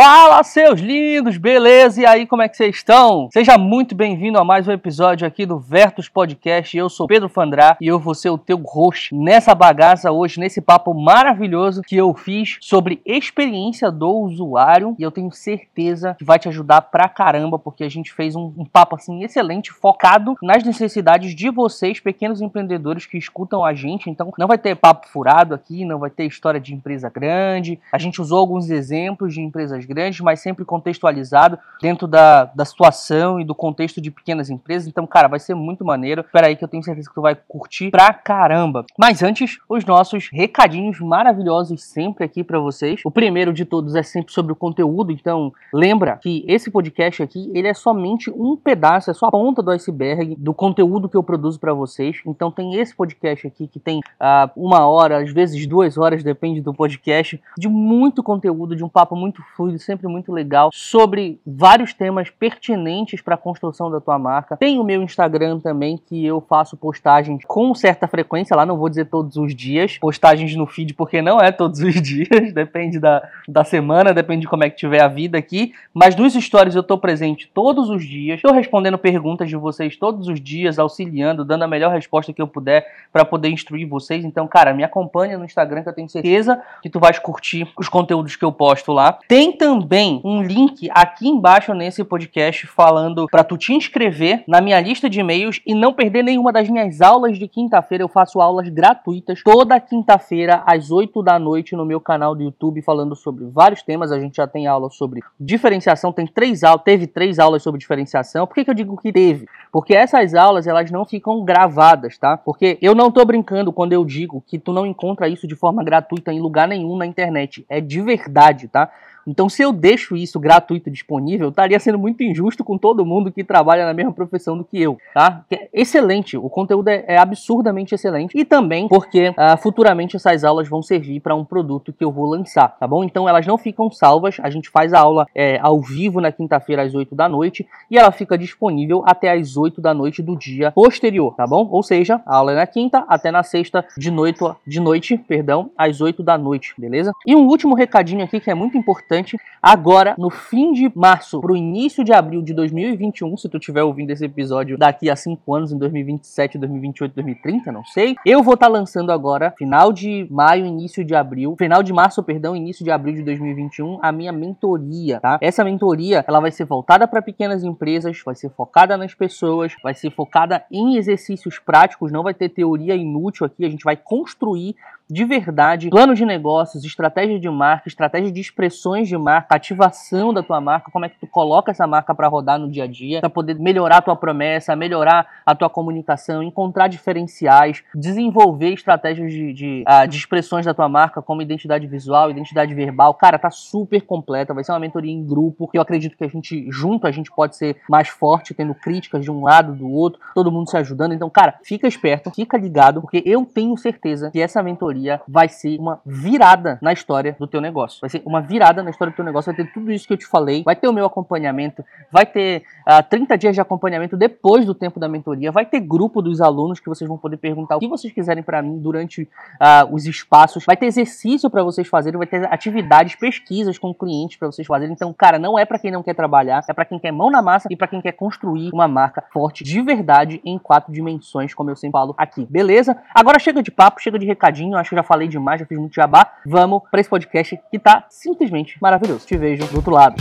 Fala, seus lindos, beleza? E aí, como é que vocês estão? Seja muito bem-vindo a mais um episódio aqui do Vertus Podcast. Eu sou Pedro Fandrá e eu vou ser o teu host nessa bagaça hoje, nesse papo maravilhoso que eu fiz sobre experiência do usuário. E eu tenho certeza que vai te ajudar pra caramba, porque a gente fez um, um papo assim excelente, focado nas necessidades de vocês, pequenos empreendedores que escutam a gente. Então, não vai ter papo furado aqui, não vai ter história de empresa grande. A gente usou alguns exemplos de empresas grandes, mas sempre contextualizado dentro da, da situação e do contexto de pequenas empresas. Então, cara, vai ser muito maneiro. Espera aí que eu tenho certeza que tu vai curtir pra caramba. Mas antes, os nossos recadinhos maravilhosos sempre aqui para vocês. O primeiro de todos é sempre sobre o conteúdo, então lembra que esse podcast aqui, ele é somente um pedaço, é só a ponta do iceberg do conteúdo que eu produzo para vocês. Então tem esse podcast aqui que tem uh, uma hora, às vezes duas horas, depende do podcast, de muito conteúdo, de um papo muito fluido, sempre muito legal, sobre vários temas pertinentes para a construção da tua marca. Tem o meu Instagram também, que eu faço postagens com certa frequência, lá não vou dizer todos os dias, postagens no feed, porque não é todos os dias, depende da, da semana, depende de como é que tiver a vida aqui, mas nos stories eu estou presente todos os dias, estou respondendo perguntas de vocês todos os dias, auxiliando, dando a melhor resposta que eu puder para poder instruir vocês. Então, cara, me acompanha no Instagram que eu tenho certeza que tu vais curtir os conteúdos que eu posto lá. Tem também um link aqui embaixo nesse podcast falando para tu te inscrever na minha lista de e-mails e não perder nenhuma das minhas aulas de quinta-feira. Eu faço aulas gratuitas toda quinta-feira às 8 da noite no meu canal do YouTube falando sobre vários temas. A gente já tem aula sobre diferenciação, tem três aulas, teve três aulas sobre diferenciação. Por que, que eu digo que teve? Porque essas aulas elas não ficam gravadas, tá? Porque eu não tô brincando quando eu digo que tu não encontra isso de forma gratuita em lugar nenhum na internet. É de verdade, tá? Então, se eu deixo isso gratuito disponível, estaria sendo muito injusto com todo mundo que trabalha na mesma profissão do que eu, tá? Que é excelente, o conteúdo é, é absurdamente excelente e também porque uh, futuramente essas aulas vão servir para um produto que eu vou lançar, tá bom? Então, elas não ficam salvas, a gente faz a aula é, ao vivo na quinta-feira às 8 da noite e ela fica disponível até às 8 da noite do dia posterior, tá bom? Ou seja, a aula é na quinta até na sexta de noite, de noite, perdão, às 8 da noite, beleza? E um último recadinho aqui que é muito importante importante. Agora, no fim de março para o início de abril de 2021, se tu estiver ouvindo esse episódio daqui a 5 anos, em 2027, 2028, 2030, não sei, eu vou estar tá lançando agora, final de maio, início de abril, final de março, perdão, início de abril de 2021, a minha mentoria, tá? Essa mentoria, ela vai ser voltada para pequenas empresas, vai ser focada nas pessoas, vai ser focada em exercícios práticos, não vai ter teoria inútil aqui, a gente vai construir de verdade plano de negócios, estratégia de marca, estratégia de expressões de marca, ativação da tua marca, como é que tu coloca essa marca para rodar no dia a dia, para poder melhorar a tua promessa, melhorar a tua comunicação, encontrar diferenciais, desenvolver estratégias de, de, uh, de expressões da tua marca, como identidade visual, identidade verbal. Cara, tá super completa, vai ser uma mentoria em grupo, que eu acredito que a gente, junto, a gente pode ser mais forte, tendo críticas de um lado, do outro, todo mundo se ajudando. Então, cara, fica esperto, fica ligado, porque eu tenho certeza que essa mentoria vai ser uma virada na história do teu negócio. Vai ser uma virada na história do teu negócio. Vai ter tudo isso que eu te falei. Vai ter o meu acompanhamento. Vai ter uh, ah, 30 dias de acompanhamento depois do tempo da mentoria. Vai ter grupo dos alunos que vocês vão poder perguntar o que vocês quiserem para mim durante uh, os espaços. Vai ter exercício para vocês fazerem. Vai ter atividades, pesquisas com clientes para vocês fazerem. Então, cara, não é para quem não quer trabalhar. É para quem quer mão na massa e para quem quer construir uma marca forte de verdade em quatro dimensões, como eu sempre falo aqui. Beleza? Agora chega de papo, chega de recadinho. Acho acho que já falei demais, já fiz muito jabá. Vamos para esse podcast que tá simplesmente maravilhoso. Te vejo do outro lado.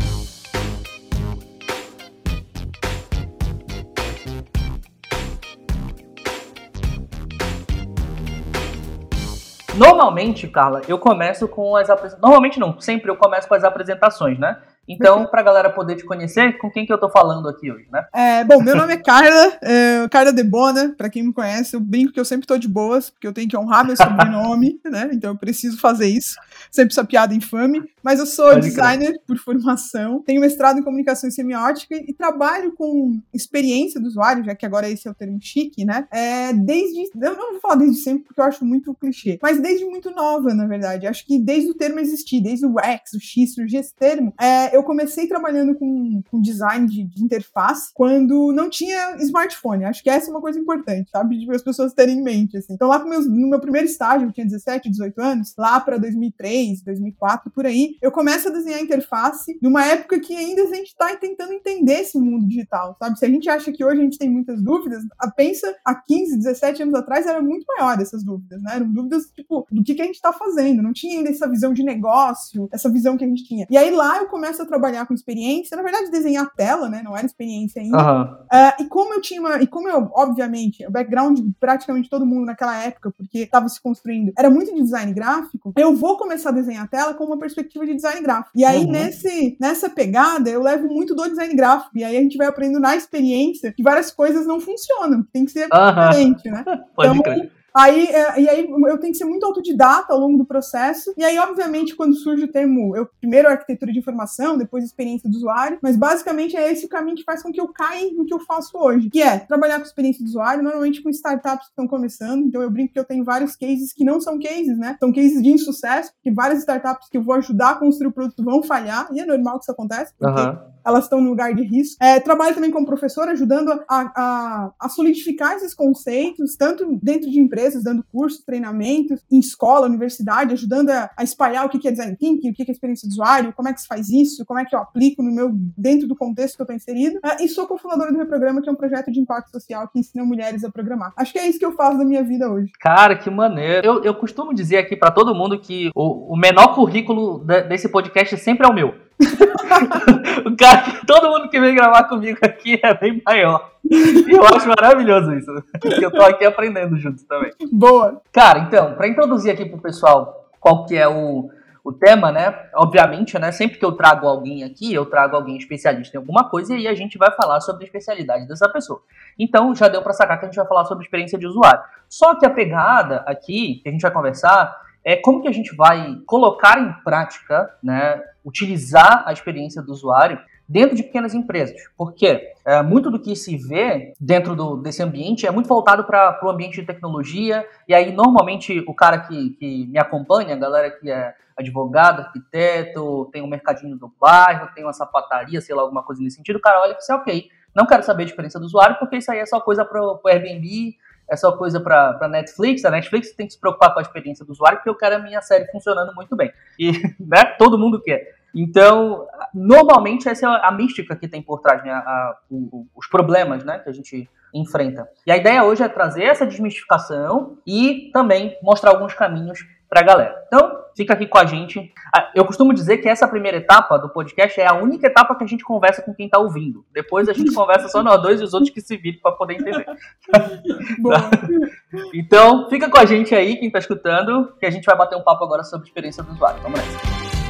Normalmente, Carla, eu começo com as apresentações. Normalmente não, sempre eu começo com as apresentações, né? Então, para a galera poder te conhecer, com quem que eu tô falando aqui hoje, né? É, bom, meu nome é Carla, é, Carla Debona, para quem me conhece, eu brinco que eu sempre tô de boas, porque eu tenho que honrar meu sobrenome, né? Então eu preciso fazer isso. Sempre essa piada infame. Mas eu sou Pode designer crer. por formação, tenho mestrado em comunicação e semiótica e trabalho com experiência do usuário, já que agora esse é o termo chique, né? É, desde. Eu não vou falar desde sempre, porque eu acho muito clichê, mas desde muito nova, na verdade. Acho que desde o termo existir, desde o X, o X, surgir esse termo, é, eu comecei trabalhando com, com design de, de, interface quando não tinha smartphone. Acho que essa é uma coisa importante, sabe? De as pessoas terem em mente, assim. Então, lá meus, no meu primeiro estágio, eu tinha 17, 18 anos, lá para 2003, 2004, por aí, eu começo a desenhar interface numa época que ainda a gente está tentando entender esse mundo digital, sabe? Se a gente acha que hoje a gente tem muitas dúvidas, pensa há 15, 17 anos atrás era muito maior essas dúvidas, né? Eram dúvidas, tipo, do que, que a gente está fazendo. Não tinha ainda essa visão de negócio, essa visão que a gente tinha. E aí lá eu começo a trabalhar com experiência, na verdade, desenhar tela, né? Não era experiência ainda. Uhum. Uh, e como eu tinha uma. E como eu, obviamente, o background de praticamente todo mundo naquela época, porque estava se construindo, era muito de design gráfico, eu vou começar a desenhar tela com uma perspectiva de design gráfico. E aí, uhum. nesse, nessa pegada, eu levo muito do design gráfico. E aí a gente vai aprendendo na experiência que várias coisas não funcionam, tem que ser uhum. diferente, né? Pode então, crer. Aí, é, e aí eu tenho que ser muito autodidata ao longo do processo. E aí, obviamente, quando surge o termo, eu primeiro arquitetura de informação, depois experiência do usuário, mas basicamente é esse o caminho que faz com que eu caia no que eu faço hoje, que é trabalhar com experiência do usuário, normalmente com startups que estão começando. Então eu brinco que eu tenho vários cases que não são cases, né? São cases de insucesso, que várias startups que eu vou ajudar a construir o produto vão falhar, e é normal que isso aconteça, porque uhum. elas estão no lugar de risco. É, trabalho também como professor, ajudando a, a, a solidificar esses conceitos, tanto dentro de empresas empresas, dando cursos, treinamentos, em escola, universidade, ajudando a, a espalhar o que é design thinking, o que é experiência de usuário, como é que se faz isso, como é que eu aplico no meu, dentro do contexto que eu estou inserido. Uh, e sou cofundadora do Reprograma, que é um projeto de impacto social que ensina mulheres a programar. Acho que é isso que eu faço da minha vida hoje. Cara, que maneiro. Eu, eu costumo dizer aqui para todo mundo que o, o menor currículo desse podcast sempre é o meu. o cara, todo mundo que vem gravar comigo aqui é bem maior. E eu acho maravilhoso isso. Porque eu tô aqui aprendendo juntos também. Boa. Cara, então, para introduzir aqui pro pessoal qual que é o, o tema, né? Obviamente, né? Sempre que eu trago alguém aqui, eu trago alguém especialista em alguma coisa e aí a gente vai falar sobre a especialidade dessa pessoa. Então, já deu para sacar que a gente vai falar sobre experiência de usuário. Só que a pegada aqui, que a gente vai conversar, é como que a gente vai colocar em prática, né, utilizar a experiência do usuário dentro de pequenas empresas. Porque é, muito do que se vê dentro do, desse ambiente é muito voltado para o ambiente de tecnologia, e aí normalmente o cara que, que me acompanha, a galera que é advogado, arquiteto, tem um mercadinho do bairro, tem uma sapataria, sei lá, alguma coisa nesse sentido, o cara olha e fala assim, ok, não quero saber a experiência do usuário, porque isso aí é só coisa para o Airbnb, é só coisa para Netflix. A Netflix tem que se preocupar com a experiência do usuário, porque eu quero a minha série funcionando muito bem. E né, todo mundo quer. Então, normalmente essa é a mística que tem por trás, né, a, a, os problemas né, que a gente enfrenta. E a ideia hoje é trazer essa desmistificação e também mostrar alguns caminhos para a galera. Então, fica aqui com a gente. Ah, eu costumo dizer que essa primeira etapa do podcast é a única etapa que a gente conversa com quem está ouvindo. Depois a gente conversa só nós dois e os outros que se viram para poder entender. então, fica com a gente aí, quem está escutando, que a gente vai bater um papo agora sobre a experiência do usuário. Vamos nessa.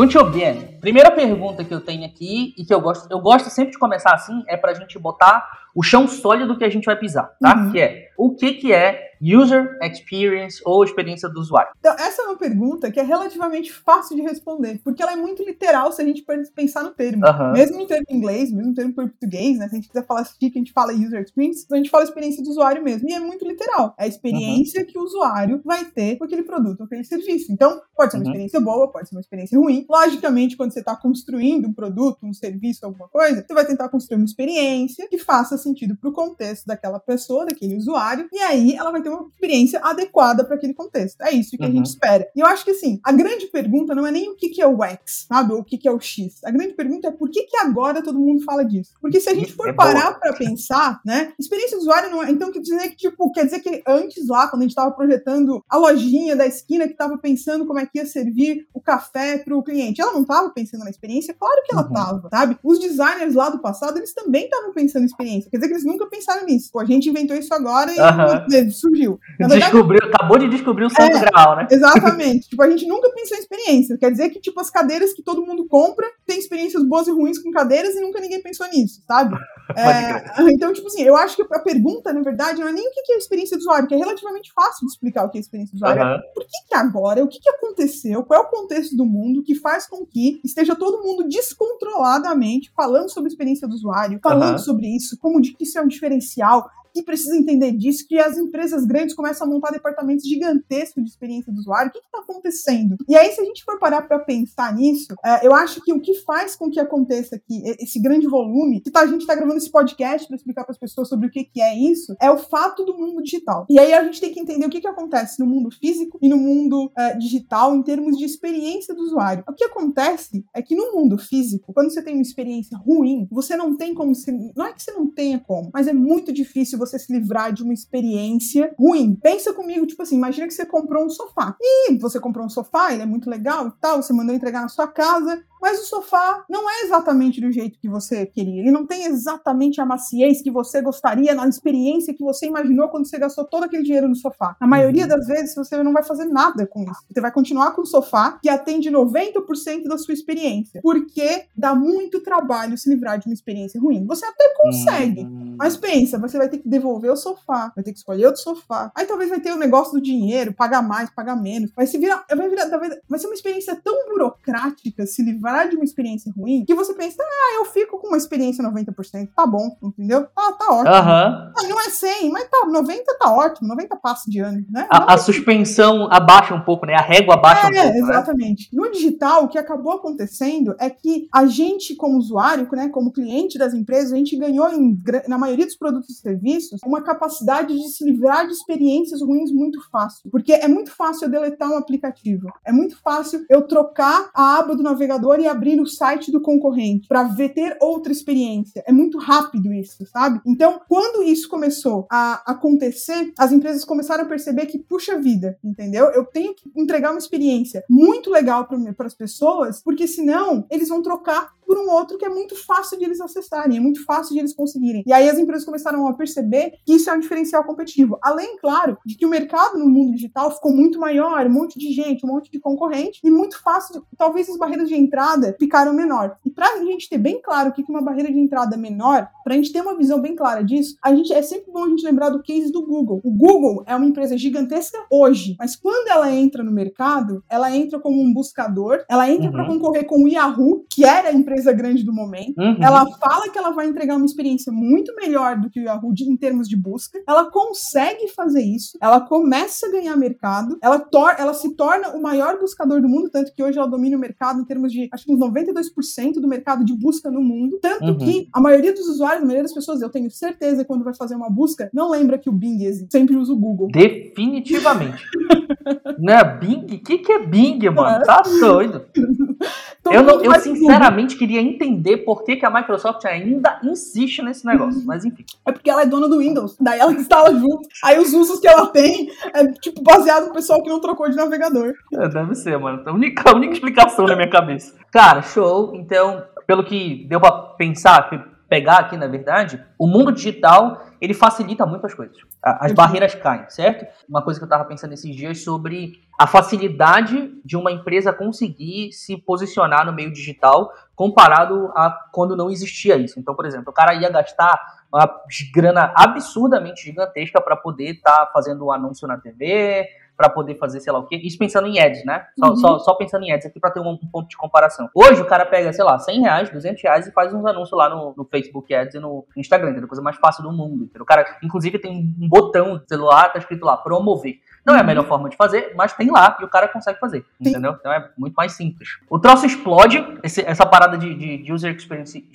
Muito bem. Primeira pergunta que eu tenho aqui e que eu gosto, eu gosto sempre de começar assim é para a gente botar o chão sólido que a gente vai pisar, tá? Uhum. Que é o que que é User Experience ou experiência do usuário? Então, essa é uma pergunta que é relativamente fácil de responder, porque ela é muito literal se a gente pensar no termo. Uhum. Mesmo no termo em inglês, mesmo no termo em português, né? Se a gente quiser falar que a gente fala User Experience, a gente fala experiência do usuário mesmo. E é muito literal. É a experiência uhum. que o usuário vai ter com aquele produto, ou aquele serviço. Então, pode ser uma uhum. experiência boa, pode ser uma experiência ruim. Logicamente, quando você está construindo um produto, um serviço, alguma coisa, você vai tentar construir uma experiência que faça sentido para o contexto daquela pessoa, daquele usuário, e aí ela vai ter uma experiência adequada para aquele contexto. É isso que uhum. a gente espera. E eu acho que assim, a grande pergunta não é nem o que, que é o X, sabe? Ou o que, que é o X. A grande pergunta é por que, que agora todo mundo fala disso? Porque se a gente for é parar para pensar, né? Experiência do usuário não é. Então quer dizer que, tipo, quer dizer que antes lá, quando a gente estava projetando a lojinha da esquina que estava pensando como é que ia servir o café para o cliente, ela não estava pensando na experiência? Claro que ela estava, uhum. sabe? Os designers lá do passado, eles também estavam pensando em experiência. Quer dizer que eles nunca pensaram nisso. Pô, a gente inventou isso agora e uhum. surgiu. Verdade, Descobriu, acabou de descobrir o santo é, grau, né? Exatamente. tipo, a gente nunca pensou em experiência. Quer dizer que, tipo, as cadeiras que todo mundo compra tem experiências boas e ruins com cadeiras e nunca ninguém pensou nisso, sabe? É, então, tipo assim, eu acho que a pergunta, na verdade, não é nem o que é a experiência do usuário, que é relativamente fácil de explicar o que é a experiência do usuário. Uhum. Por que, que agora, o que, que aconteceu, qual é o contexto do mundo que faz com que esteja todo mundo descontroladamente falando sobre a experiência do usuário, falando uhum. sobre isso, como de que isso é um diferencial, que precisa entender disso, que as empresas grandes começam a montar departamentos gigantescos de experiência do usuário. O que está acontecendo? E aí, se a gente for parar para pensar nisso, é, eu acho que o que faz com que aconteça aqui esse grande volume, que tá, a gente está gravando esse podcast para explicar para as pessoas sobre o que, que é isso, é o fato do mundo digital. E aí a gente tem que entender o que, que acontece no mundo físico e no mundo é, digital em termos de experiência do usuário. O que acontece é que no mundo físico, quando você tem uma experiência ruim, você não tem como se. Não é que você não tenha como, mas é muito difícil você se livrar de uma experiência ruim. Pensa comigo, tipo assim, imagina que você comprou um sofá. E você comprou um sofá, ele é muito legal e tal, você mandou entregar na sua casa, mas o sofá não é exatamente do jeito que você queria. Ele não tem exatamente a maciez que você gostaria, na experiência que você imaginou quando você gastou todo aquele dinheiro no sofá. Na maioria uhum. das vezes, você não vai fazer nada com isso. Você vai continuar com o sofá que atende 90% da sua experiência. Porque dá muito trabalho se livrar de uma experiência ruim. Você até consegue, uhum. mas pensa, você vai ter que devolver o sofá, vai ter que escolher outro sofá. Aí talvez vai ter o negócio do dinheiro, pagar mais, pagar menos. Vai se virar, vai virar, vai ser uma experiência tão burocrática se livrar parar de uma experiência ruim, que você pensa, ah, eu fico com uma experiência 90%, tá bom, entendeu? Tá, tá ótimo. Uhum. Ah, não é 100, mas tá, 90 tá ótimo, 90 passa de ano, né? A, a suspensão abaixa um pouco, né? A régua abaixa é, um pouco. Né? Exatamente. Né? No digital, o que acabou acontecendo é que a gente, como usuário, né, como cliente das empresas, a gente ganhou, em, na maioria dos produtos e serviços, uma capacidade de se livrar de experiências ruins muito fácil. Porque é muito fácil eu deletar um aplicativo. É muito fácil eu trocar a aba do navegador e abrir o site do concorrente para ter outra experiência. É muito rápido isso, sabe? Então, quando isso começou a acontecer, as empresas começaram a perceber que, puxa vida, entendeu? Eu tenho que entregar uma experiência muito legal para as pessoas, porque senão eles vão trocar por um outro que é muito fácil de eles acessarem, é muito fácil de eles conseguirem. E aí as empresas começaram a perceber que isso é um diferencial competitivo. Além, claro, de que o mercado no mundo digital ficou muito maior, um monte de gente, um monte de concorrente, e muito fácil, talvez as barreiras de entrada ficaram menor. E para a gente ter bem claro o que é uma barreira de entrada menor, para a gente ter uma visão bem clara disso, a gente é sempre bom a gente lembrar do case do Google. O Google é uma empresa gigantesca hoje, mas quando ela entra no mercado, ela entra como um buscador, ela entra uhum. para concorrer com o Yahoo, que era a empresa empresa grande do momento. Uhum. Ela fala que ela vai entregar uma experiência muito melhor do que o Yahoo em termos de busca. Ela consegue fazer isso. Ela começa a ganhar mercado. Ela, ela se torna o maior buscador do mundo, tanto que hoje ela domina o mercado em termos de, acho que uns 92% do mercado de busca no mundo. Tanto uhum. que a maioria dos usuários, a maioria das pessoas, eu tenho certeza, quando vai fazer uma busca, não lembra que o Bing existe. Sempre usa o Google. Definitivamente. Não, Bing? O que, que é Bing, mano? Tá doido. eu, não, eu sinceramente queria entender por que, que a Microsoft ainda insiste nesse negócio, mas enfim. É porque ela é dona do Windows, daí ela instala junto. Aí os usos que ela tem é tipo baseado no pessoal que não trocou de navegador. É, deve ser, mano. A única, a única explicação na minha cabeça. Cara, show. Então, pelo que deu pra pensar, pegar aqui, na verdade, o mundo digital ele facilita muitas coisas. As barreiras caem, certo? Uma coisa que eu estava pensando esses dias sobre a facilidade de uma empresa conseguir se posicionar no meio digital comparado a quando não existia isso. Então, por exemplo, o cara ia gastar uma grana absurdamente gigantesca para poder estar tá fazendo um anúncio na TV, para poder fazer sei lá o quê. Isso pensando em ads, né? Só, uhum. só, só, pensando em ads aqui para ter um, ponto de comparação. Hoje o cara pega, sei lá, 100 reais, 200 reais e faz uns anúncios lá no, no Facebook Ads e no Instagram, entendeu? Coisa mais fácil do mundo, entendeu? O cara, inclusive, tem um botão do celular, tá escrito lá, promover. Não é a melhor forma de fazer, mas tem lá e o cara consegue fazer, entendeu? Então é muito mais simples. O troço explode, esse, essa parada de, de, user experience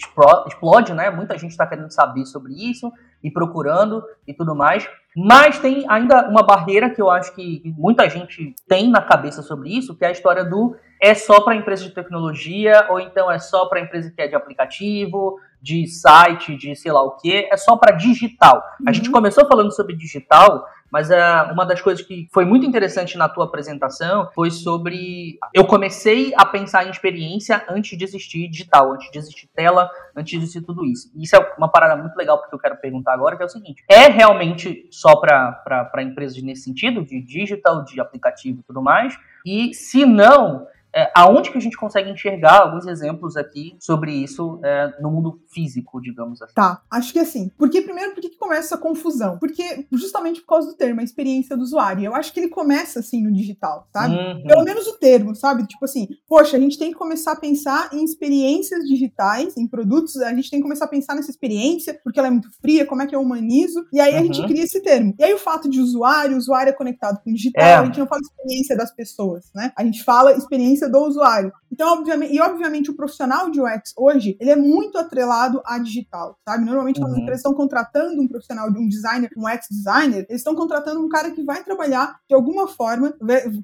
explode, né? Muita gente está querendo saber sobre isso e procurando e tudo mais. Mas tem ainda uma barreira que eu acho que muita gente tem na cabeça sobre isso, que é a história do é só para empresa de tecnologia ou então é só para empresa que é de aplicativo, de site, de sei lá o que, é só para digital. Uhum. A gente uhum. começou falando sobre digital, mas uh, uma das coisas que foi muito interessante na tua apresentação foi sobre. Eu comecei a pensar em experiência antes de existir digital, antes de existir tela, antes de existir tudo isso. Isso é uma parada muito legal porque eu quero perguntar agora, que é o seguinte: é realmente só para empresas nesse sentido, de digital, de aplicativo e tudo mais? E se não, é, aonde que a gente consegue enxergar alguns exemplos aqui sobre isso é, no mundo físico, digamos assim. Tá, acho que assim. Porque primeiro, por que começa essa confusão? Porque justamente por causa do termo, a experiência do usuário. Eu acho que ele começa assim no digital, sabe? Uhum. Pelo menos o termo, sabe? Tipo assim, poxa, a gente tem que começar a pensar em experiências digitais, em produtos, a gente tem que começar a pensar nessa experiência, porque ela é muito fria, como é que eu humanizo, e aí uhum. a gente uhum. cria esse termo. E aí o fato de usuário, usuário é conectado com o digital, é. a gente não fala experiência das pessoas, né? A gente fala experiência do usuário. Então, obviamente, e obviamente o profissional de UX hoje, ele é muito atrelado a digital, sabe? Normalmente quando uhum. as empresas estão contratando um profissional de um designer, um UX designer, eles estão contratando um cara que vai trabalhar de alguma forma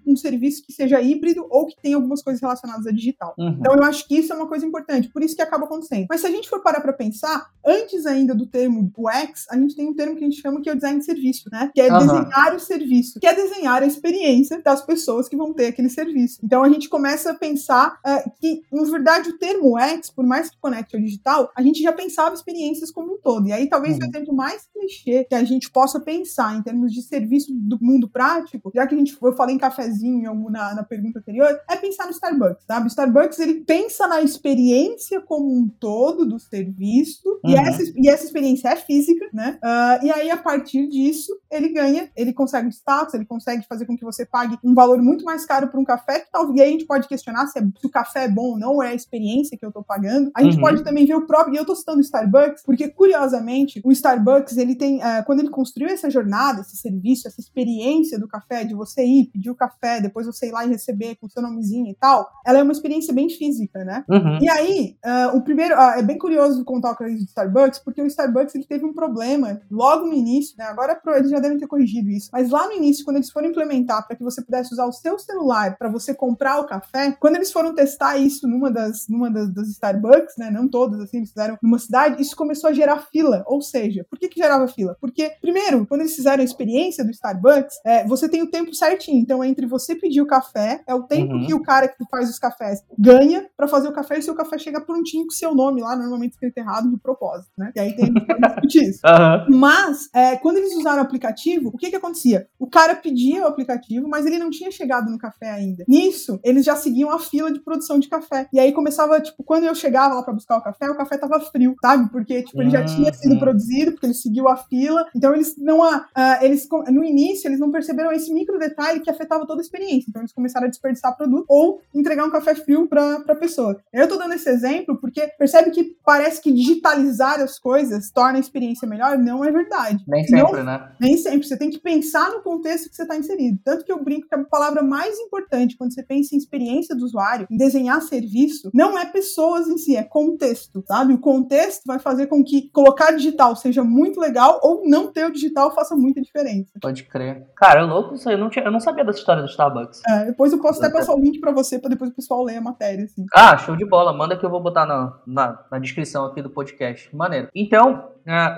um serviço que seja híbrido ou que tenha algumas coisas relacionadas a digital. Uhum. Então, eu acho que isso é uma coisa importante, por isso que acaba acontecendo. Mas se a gente for parar para pensar, antes ainda do termo UX, a gente tem um termo que a gente chama que é o design de serviço, né? Que é uhum. desenhar o serviço, que é desenhar a experiência das pessoas que vão ter aquele serviço. Então, a gente começa a pensar uh, que, na verdade, o termo UX, por mais que conecte ao digital, a gente já pensava experiências como um todo. E aí, talvez uhum. o exemplo mais clichê que a gente possa pensar em termos de serviço do mundo prático, já que a gente, eu falei em cafezinho na, na pergunta anterior, é pensar no Starbucks, sabe? O Starbucks, ele pensa na experiência como um todo do serviço, uhum. e, essa, e essa experiência é física, né? Uh, e aí, a partir disso, ele ganha, ele consegue status, ele consegue fazer com que você pague um valor muito mais caro por um café, que talvez, e aí a gente pode questionar se, é, se o café é bom ou não, é a experiência que eu tô pagando. A gente uhum. pode também ver o próprio, e eu tô citando o Starbucks, porque curiosamente, o Starbucks, ele tem, uh, quando ele construiu essa jornada, esse serviço, essa experiência do café, de você ir, pedir o café, depois você ir lá e receber com seu nomezinho e tal, ela é uma experiência bem física, né? Uhum. E aí, uh, o primeiro, uh, é bem curioso contar o caso do Starbucks, porque o Starbucks, ele teve um problema logo no início, né? Agora eles já devem ter corrigido isso, mas lá no início, quando eles foram implementar para que você pudesse usar o seu celular para você comprar o café, quando eles foram testar isso numa das, numa das, das Starbucks, né? Não todas, assim, eles fizeram numa cidade, isso começou a gerar fila. Ou seja, por que, que gerava fila? Porque, primeiro, quando eles fizeram a experiência do Starbucks, é, você tem o tempo certinho. Então, entre você pedir o café, é o tempo uhum. que o cara que faz os cafés ganha para fazer o café e seu café chega prontinho com seu nome lá, normalmente escrito errado de propósito, né? E aí tem discutir isso. Uhum. Mas, é, quando eles usaram o aplicativo, o que que acontecia? O cara pedia o aplicativo, mas ele não tinha chegado no café ainda. Nisso, eles já seguiam a fila de produção de café. E aí começava, tipo, quando eu chegava lá para buscar o café, o café tava frio, sabe? Porque, tipo, ele já tinha sido produzido, porque ele seguiu a fila. Então, eles não. Uh, eles, no início, eles não perceberam esse micro detalhe que afetava toda a experiência. Então, eles começaram a desperdiçar produto ou entregar um café frio pra, pra pessoa. Eu tô dando esse exemplo porque percebe que parece que digitalizar as coisas torna a experiência melhor. Não é verdade. Nem sempre, não, né? Nem sempre. Você tem que pensar no contexto que você está inserido. Tanto que eu brinco que a palavra mais importante quando você pensa em experiência do usuário, em desenhar serviço, não é pessoas em si, é contexto, sabe? O contexto vai fazer com que colocar digital seja muito legal ou não ter o digital faça muita diferença. Pode crer. Cara, é louco isso aí. Eu não, tinha, eu não sabia dessa história do Starbucks. É, depois eu posso até passar o link para você, para depois o pessoal ler a matéria, assim. Ah, show de bola. Manda que eu vou botar na, na, na descrição aqui do podcast. Maneiro. Então,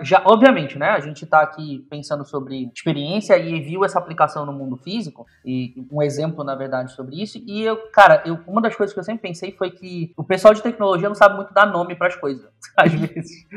já, obviamente, né? A gente está aqui pensando sobre experiência e viu essa aplicação no mundo físico e um exemplo, na verdade, sobre isso. E eu, cara, eu, uma das coisas que eu sempre pensei foi que o pessoal de tecnologia não sabe muito dar nome para as coisas. Às vezes,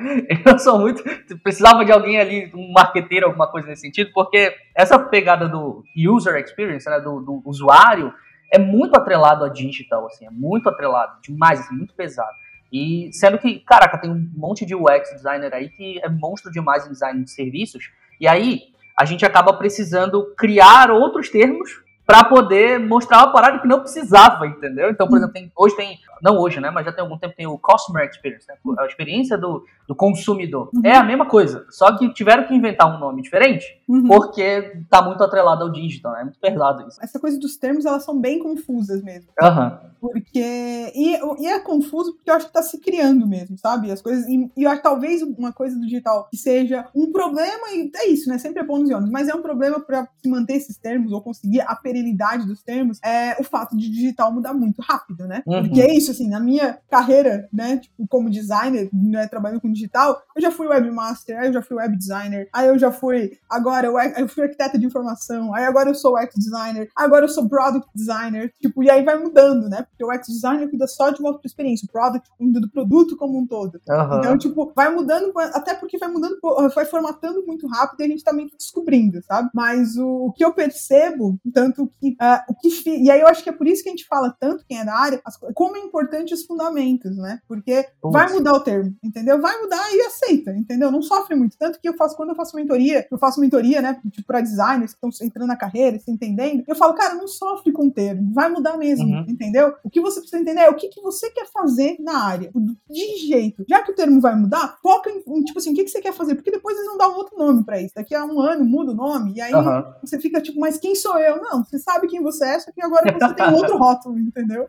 eu sou muito precisava de alguém ali, um marqueteiro, alguma coisa nesse sentido, porque essa pegada do user experience, né, do, do usuário, é muito atrelado a digital, assim, é muito atrelado, demais, assim, muito pesado. E sendo que, caraca, tem um monte de UX designer aí que é monstro demais em design de serviços. E aí a gente acaba precisando criar outros termos para poder mostrar uma parada que não precisava, entendeu? Então, por exemplo, tem, hoje tem, não hoje, né, mas já tem algum tempo tem o Customer Experience, né, a experiência do, do consumidor. Uhum. É a mesma coisa, só que tiveram que inventar um nome diferente, uhum. porque tá muito atrelado ao digital, né, é muito pesado isso. Essa coisa dos termos, elas são bem confusas mesmo. Aham. Uhum. Porque, e, e, é confuso porque eu acho que tá se criando mesmo, sabe? As coisas, e, e eu acho talvez uma coisa do digital que seja um problema, e é isso, né, sempre é bom nos anos, mas é um problema para se manter esses termos ou conseguir a perenidade dos termos é o fato de digital mudar muito rápido, né? Uhum. Porque é isso, assim, na minha carreira, né, tipo, como designer, né, trabalhando com digital, eu já fui webmaster, aí eu já fui web designer, aí eu já fui, agora eu, eu fui arquiteta de informação, aí agora eu sou UX designer, agora eu sou product designer, tipo, e aí vai mudando, né? Porque o UX designer cuida só de uma outra experiência, o product cuida do produto como um todo. Uhum. Então, tipo, vai mudando, até porque vai mudando, vai formatando muito rápido e a gente tá meio que descobrindo, sabe? Mas o, o que eu percebo, tanto o que, uh, o que. E aí eu acho que é por isso que a gente fala tanto, quem é da área, as, como é importante os fundamentos, né? Porque vai mudar o termo, entendeu? Vai mudar e aceita, entendeu? Não sofre muito. Tanto que eu faço, quando eu faço mentoria, eu faço mentoria, né? Tipo, pra designers que estão entrando na carreira, se entendendo, eu falo, cara, não sofre com o termo, vai mudar mesmo, uhum. entendeu? O que você precisa entender é o que, que você quer fazer na área. De jeito. Já que o termo vai mudar, foca em, tipo assim, o que, que você quer fazer? Porque depois eles vão dar um outro nome pra isso. Daqui a um ano muda o nome, e aí uhum. você fica tipo, mas quem sou eu? Não, você sabe quem você é, só que agora você tem outro rótulo, entendeu?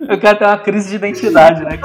Eu quero ter uma crise de identidade, né?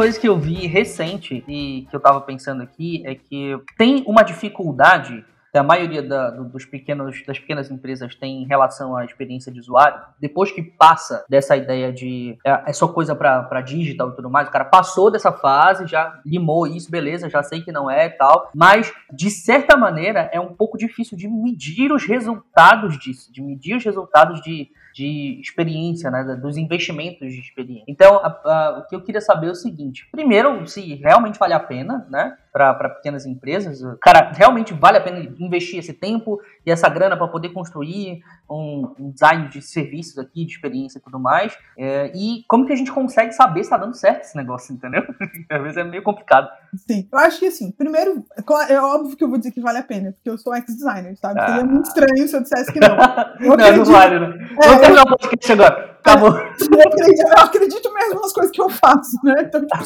Coisa que eu vi recente e que eu tava pensando aqui é que tem uma dificuldade que a maioria da, dos pequenos, das pequenas empresas tem em relação à experiência de usuário, depois que passa dessa ideia de é, é só coisa para digital e tudo mais, o cara passou dessa fase, já limou isso, beleza, já sei que não é e tal, mas de certa maneira é um pouco difícil de medir os resultados disso, de medir os resultados de de experiência, né, dos investimentos de experiência. Então, a, a, o que eu queria saber é o seguinte: primeiro, se realmente vale a pena, né, para pequenas empresas, cara, realmente vale a pena investir esse tempo e essa grana para poder construir um, um, design de serviços aqui, de experiência e tudo mais. É, e como que a gente consegue saber se está dando certo esse negócio, entendeu? Às vezes é meio complicado. Sim, eu acho que assim, primeiro, é óbvio que eu vou dizer que vale a pena, porque eu sou ex-designer, sabe? Seria ah. muito estranho se eu dissesse que não. Eu não, acredito... não vale, né? É, Vamos terminar o podcast agora. Acabou. Eu acredito, eu acredito mesmo nas coisas que eu faço, né? Então, tipo,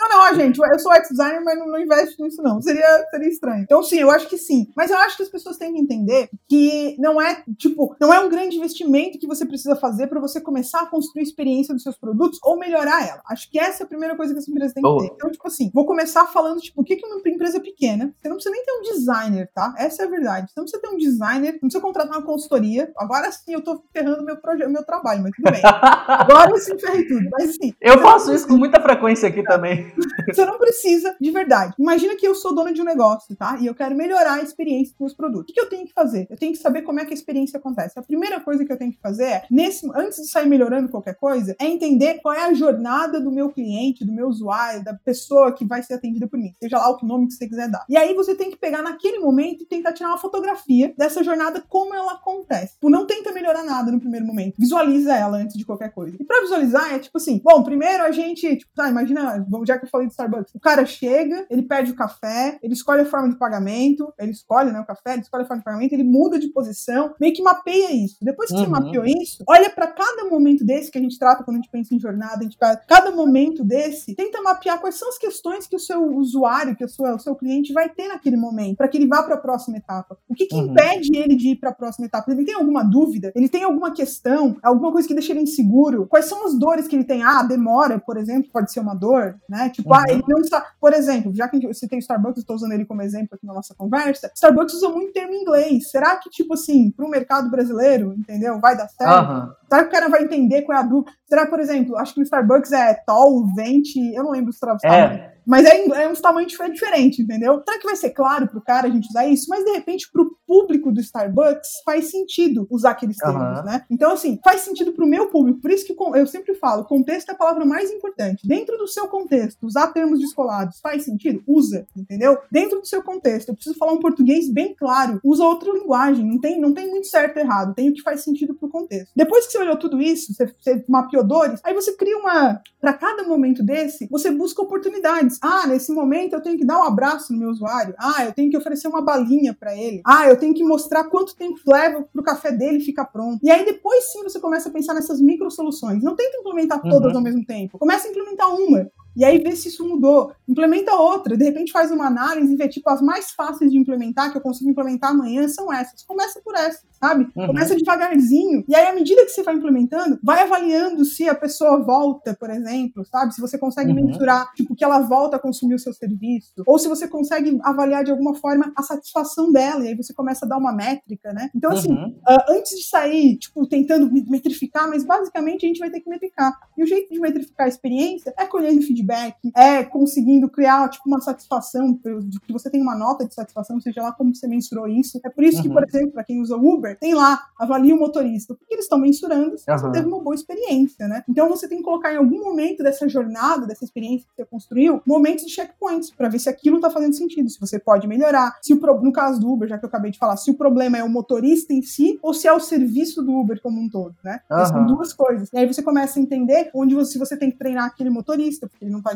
não, não, gente, eu sou ex-designer, mas não, não investo nisso, não. Seria, seria estranho. Então, sim, eu acho que sim. Mas eu acho que as pessoas têm que entender que não é, tipo, não é um grande investimento que você precisa fazer para você começar a construir experiência dos seus produtos ou melhorar ela. Acho que essa é a primeira coisa que as empresas têm que ter. Então, tipo assim, vou começar falando, tipo, o que é uma empresa pequena? Você não precisa nem ter um designer, tá? Essa é a verdade. Você não precisa ter um designer, não precisa contratar uma consultoria. Agora sim, eu tô ferrando meu, meu trabalho, mas tudo bem. Agora eu sim ferrei tudo. Mas assim. Eu faço isso com muita frequência aqui também. Você não precisa, de verdade. Imagina que eu sou dona de um negócio, tá? E eu quero melhorar a experiência dos meus produtos. O que eu tenho que fazer? Eu tenho que saber como é que a experiência acontece. A primeira coisa que eu tenho que fazer é, nesse, antes de sair melhorando qualquer coisa, é entender qual é a jornada do meu cliente, do meu usuário, da pessoa que vai ser atendida por mim. Seja lá o nome que você quiser dar. E aí você tem que pegar naquele momento e tentar tirar uma fotografia dessa jornada, como ela acontece. Tu não tenta melhorar nada no primeiro momento. Visualiza ela antes de qualquer coisa. E pra visualizar é tipo assim: bom, primeiro a gente, tipo, tá, imagina, já que eu falei de Starbucks, o cara chega, ele pede o café, ele escolhe a forma de pagamento, ele escolhe, né, o café, ele escolhe a forma de pagamento, ele muda de posição, meio que mapeia isso. Depois que uhum. você mapeou isso, olha para cada momento desse que a gente trata quando a gente pensa em jornada, a gente cada momento desse, tenta mapear quais são as questões que o seu usuário, que o seu, o seu cliente vai ter naquele momento, para que ele vá para a próxima etapa. O que, que uhum. impede ele de ir para a próxima etapa? Ele tem alguma dúvida? Ele tem alguma questão? Alguma coisa que deixa ele inseguro? Quais são as dores que ele tem? Ah, demora, por exemplo, pode ser uma dor, né? Tipo, uhum. ah, ele não está. Por exemplo, já que você tem o Starbucks, estou usando ele como exemplo aqui na nossa conversa, Starbucks usa muito termo em inglês. Será que, tipo assim, para o mercado brasileiro, entendeu? Vai dar certo? Uhum. Será que o cara vai entender qual é a dúvida? Será, por exemplo, acho que no Starbucks é tall, vente, eu não lembro os traços. É. Mas é, é um tamanho diferente, entendeu? Será que vai ser claro pro cara a gente usar isso? Mas de repente, pro público do Starbucks, faz sentido usar aqueles termos, uhum. né? Então, assim, faz sentido pro meu público. Por isso que eu sempre falo, contexto é a palavra mais importante. Dentro do seu contexto, usar termos descolados faz sentido? Usa, entendeu? Dentro do seu contexto, eu preciso falar um português bem claro. Usa outra linguagem. Não tem, não tem muito certo e errado. Tem o que faz sentido pro contexto. Depois que você olhou tudo isso, você, você mapeou dores, aí você cria uma. Para cada momento desse, você busca oportunidades. Ah, nesse momento eu tenho que dar um abraço no meu usuário. Ah, eu tenho que oferecer uma balinha para ele. Ah, eu tenho que mostrar quanto tempo leva pro café dele ficar pronto. E aí depois sim você começa a pensar nessas micro soluções. Não tenta implementar todas uhum. ao mesmo tempo. Começa a implementar uma e aí vê se isso mudou. Implementa outra, de repente faz uma análise e vê, tipo, as mais fáceis de implementar, que eu consigo implementar amanhã, são essas. Começa por essa, sabe? Uhum. Começa devagarzinho. E aí, à medida que você vai implementando, vai avaliando se a pessoa volta, por exemplo, sabe? Se você consegue uhum. mensurar, tipo, que ela volta a consumir o seu serviço. Ou se você consegue avaliar de alguma forma a satisfação dela. E aí você começa a dar uma métrica, né? Então, assim, uhum. uh, antes de sair, tipo, tentando metrificar, mas basicamente a gente vai ter que metrificar. E o jeito de metrificar a experiência é colhendo feedback feedback, é conseguindo criar tipo uma satisfação, de que você tem uma nota de satisfação, seja lá como você mensurou isso. É por isso que, por uhum. exemplo, para quem usa Uber, tem lá, avalia o motorista, porque eles estão mensurando se você teve uma boa experiência, né? Então você tem que colocar em algum momento dessa jornada, dessa experiência que você construiu, momentos de checkpoints, para ver se aquilo tá fazendo sentido, se você pode melhorar, se o no caso do Uber, já que eu acabei de falar, se o problema é o motorista em si ou se é o serviço do Uber como um todo, né? Uhum. São duas coisas. E aí você começa a entender onde você, se você tem que treinar aquele motorista, porque ele não tá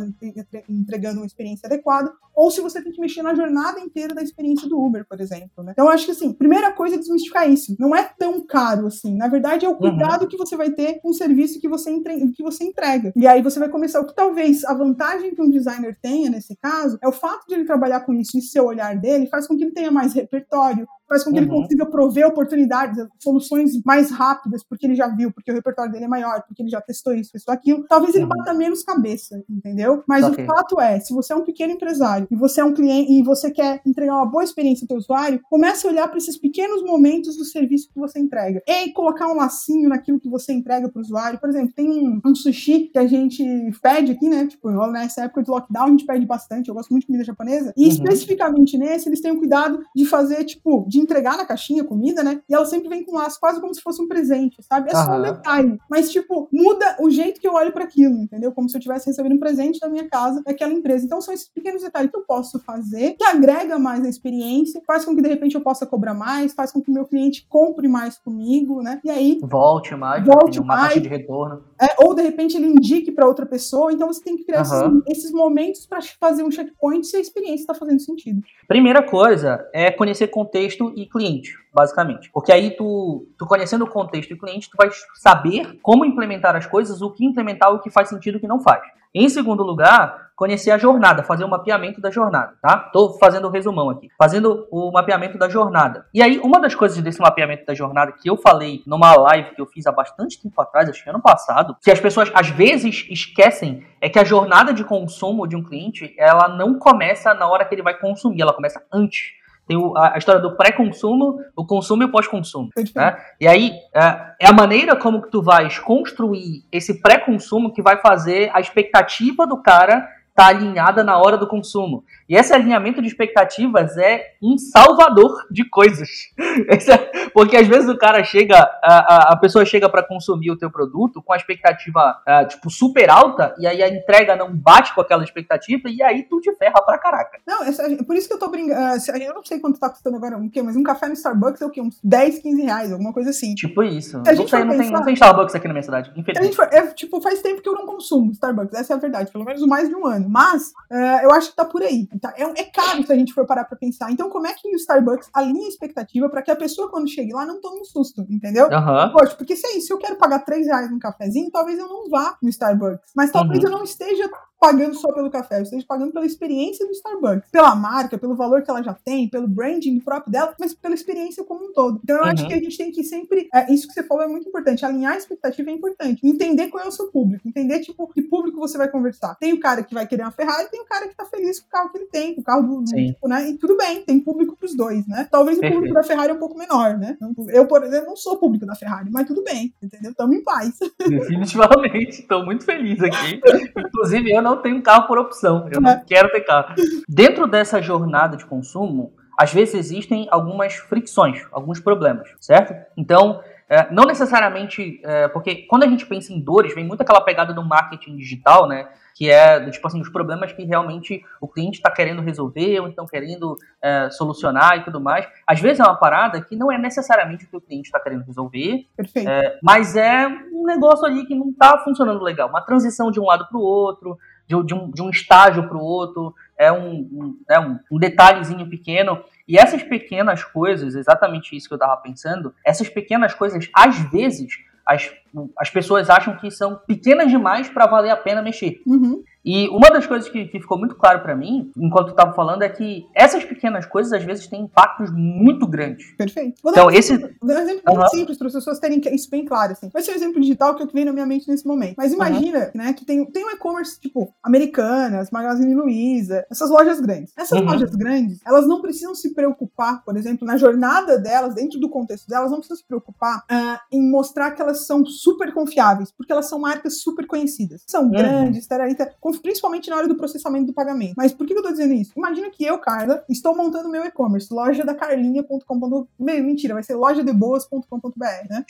entregando uma experiência adequada, ou se você tem que mexer na jornada inteira da experiência do Uber, por exemplo, né? Então eu acho que assim, primeira coisa é desmistificar isso. Não é tão caro assim. Na verdade, é o uhum. cuidado uhum. que você vai ter com o serviço que você, entre... que você entrega. E aí você vai começar. O que talvez a vantagem que um designer tenha nesse caso é o fato de ele trabalhar com isso e seu olhar dele faz com que ele tenha mais repertório, faz com que uhum. ele consiga prover oportunidades, soluções mais rápidas, porque ele já viu, porque o repertório dele é maior, porque ele já testou isso, testou aquilo. Talvez ele uhum. bata menos cabeça, entendeu? Mas okay. o fato é, se você é um pequeno empresário e você é um cliente e você quer entregar uma boa experiência para o usuário, comece a olhar para esses pequenos momentos do serviço que você entrega e colocar um lacinho naquilo que você entrega para o usuário. Por exemplo, tem um, um, sushi que a gente pede aqui, né? Tipo, nessa época de lockdown a gente pede bastante. Eu gosto muito de comida japonesa. E uhum. especificamente nesse, eles têm o cuidado de fazer, tipo, de entregar na caixinha comida, né? E ela sempre vem com laço, quase como se fosse um presente, sabe? É só um detalhe. Mas, tipo, muda o jeito que eu olho para aquilo, entendeu? Como se eu estivesse recebendo um presente da minha casa daquela empresa. Então, são esses pequenos detalhes que eu posso fazer, que agrega mais na experiência, faz com que, de repente, eu possa cobrar mais, faz com que o meu cliente compre mais comigo, né? E aí. Volte mais, volte uma mais. de retorno. É, ou, de repente, ele indique para outra pessoa. Então, você tem que criar uhum. esses, esses, momentos para fazer um checkpoint se a experiência está fazendo sentido. Primeira coisa é conhecer contexto e cliente basicamente. Porque aí tu, tu conhecendo o contexto do cliente, tu vai saber como implementar as coisas, o que implementar, o que faz sentido e o que não faz. Em segundo lugar, conhecer a jornada, fazer o mapeamento da jornada, tá? Tô fazendo o resumão aqui. Fazendo o mapeamento da jornada. E aí, uma das coisas desse mapeamento da jornada que eu falei numa live que eu fiz há bastante tempo atrás, acho que ano passado, que as pessoas às vezes esquecem é que a jornada de consumo de um cliente, ela não começa na hora que ele vai consumir, ela começa antes. Tem o, a, a, história do pré-consumo, o consumo e o pós-consumo. Né? E aí, é, é, a maneira como que tu vais construir esse pré-consumo que vai fazer a expectativa do cara estar tá alinhada na hora do consumo. E esse alinhamento de expectativas é um salvador de coisas. É, porque às vezes o cara chega, a, a pessoa chega para consumir o teu produto com a expectativa, uh, tipo, super alta, e aí a entrega não bate com aquela expectativa, e aí tu te ferra pra caraca. Não, essa, por isso que eu tô brincando. Eu não sei quanto tá custando agora, o quê, mas um café no Starbucks é o quê? Uns 10, 15 reais, alguma coisa assim. Tipo isso. Não, tem, pensar, não, tem, não tem Starbucks aqui na minha cidade, infelizmente. For, é, tipo, faz tempo que eu não consumo Starbucks, essa é a verdade, pelo menos mais de um ano. Mas uh, eu acho que tá por aí. Tá? É, é caro se a gente for parar pra pensar. Então, como é que o Starbucks alinha a expectativa para que a pessoa, quando chegue lá, não tome um susto, entendeu? Uhum. Poxa, porque se é isso, se eu quero pagar 3 reais num cafezinho, talvez eu não vá no Starbucks. Mas talvez uhum. eu não esteja pagando só pelo café, eu esteja pagando pela experiência do Starbucks, pela marca, pelo valor que ela já tem, pelo branding próprio dela, mas pela experiência como um todo. Então eu uhum. acho que a gente tem que sempre, é, isso que você falou é muito importante, alinhar a expectativa é importante, entender qual é o seu público, entender tipo que público você vai conversar. Tem o cara que vai querer uma Ferrari, tem o cara que tá feliz com o carro que ele tem, com o carro do, tipo, né? E tudo bem, tem público pros dois, né? Talvez o público da Ferrari é um pouco menor, né? Eu, por exemplo, não sou público da Ferrari, mas tudo bem, entendeu? Tamo em paz. Definitivamente, tô muito feliz aqui. Inclusive, eu não tenho carro por opção. Eu não é. quero ter carro. Dentro dessa jornada de consumo, às vezes existem algumas fricções, alguns problemas, certo? Então, é, não necessariamente, é, porque quando a gente pensa em dores, vem muito aquela pegada do marketing digital, né? Que é, tipo assim, os problemas que realmente o cliente está querendo resolver ou então querendo é, solucionar e tudo mais. Às vezes é uma parada que não é necessariamente o que o cliente está querendo resolver, é, mas é um negócio ali que não está funcionando legal. Uma transição de um lado para o outro, de, de, um, de um estágio para o outro, é um, um, é um, detalhezinho pequeno. E essas pequenas coisas, exatamente isso que eu estava pensando, essas pequenas coisas, às vezes, as, as pessoas acham que são pequenas demais para valer a pena mexer. Uhum. E uma das coisas que, que ficou muito claro para mim, enquanto eu tava falando, é que essas pequenas coisas às vezes têm impactos muito grandes. Perfeito. Vou então, um esse. Vou dar um exemplo uhum. muito simples para as pessoas terem isso bem claro. Assim. Vai ser um exemplo digital que é o que vem na minha mente nesse momento. Mas imagina uhum. né, que tem, tem um e-commerce tipo Americanas, Magazine Luiza, essas lojas grandes. Essas uhum. lojas grandes, elas não precisam se preocupar, por exemplo, na jornada delas, dentro do contexto delas, não precisam se preocupar uh, em mostrar que elas são super confiáveis, porque elas são marcas super conhecidas. São uhum. grandes, tararita, principalmente na hora do processamento do pagamento. Mas por que eu tô dizendo isso? Imagina que eu, Carla, estou montando meu e-commerce, loja da carlinha.com.br. Mentira, vai ser lojadeboas.com.br, né?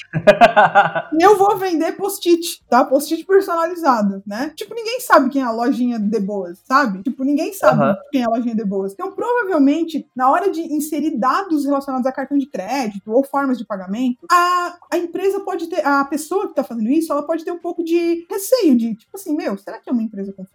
e eu vou vender post-it, tá? Post-it personalizado, né? Tipo, ninguém sabe quem é a lojinha de boas, sabe? Tipo, ninguém sabe uhum. quem é a lojinha de boas. Então, provavelmente, na hora de inserir dados relacionados a cartão de crédito ou formas de pagamento, a, a empresa pode ter, a pessoa que tá fazendo isso, ela pode ter um pouco de receio de, tipo assim, meu, será que é uma empresa confiável?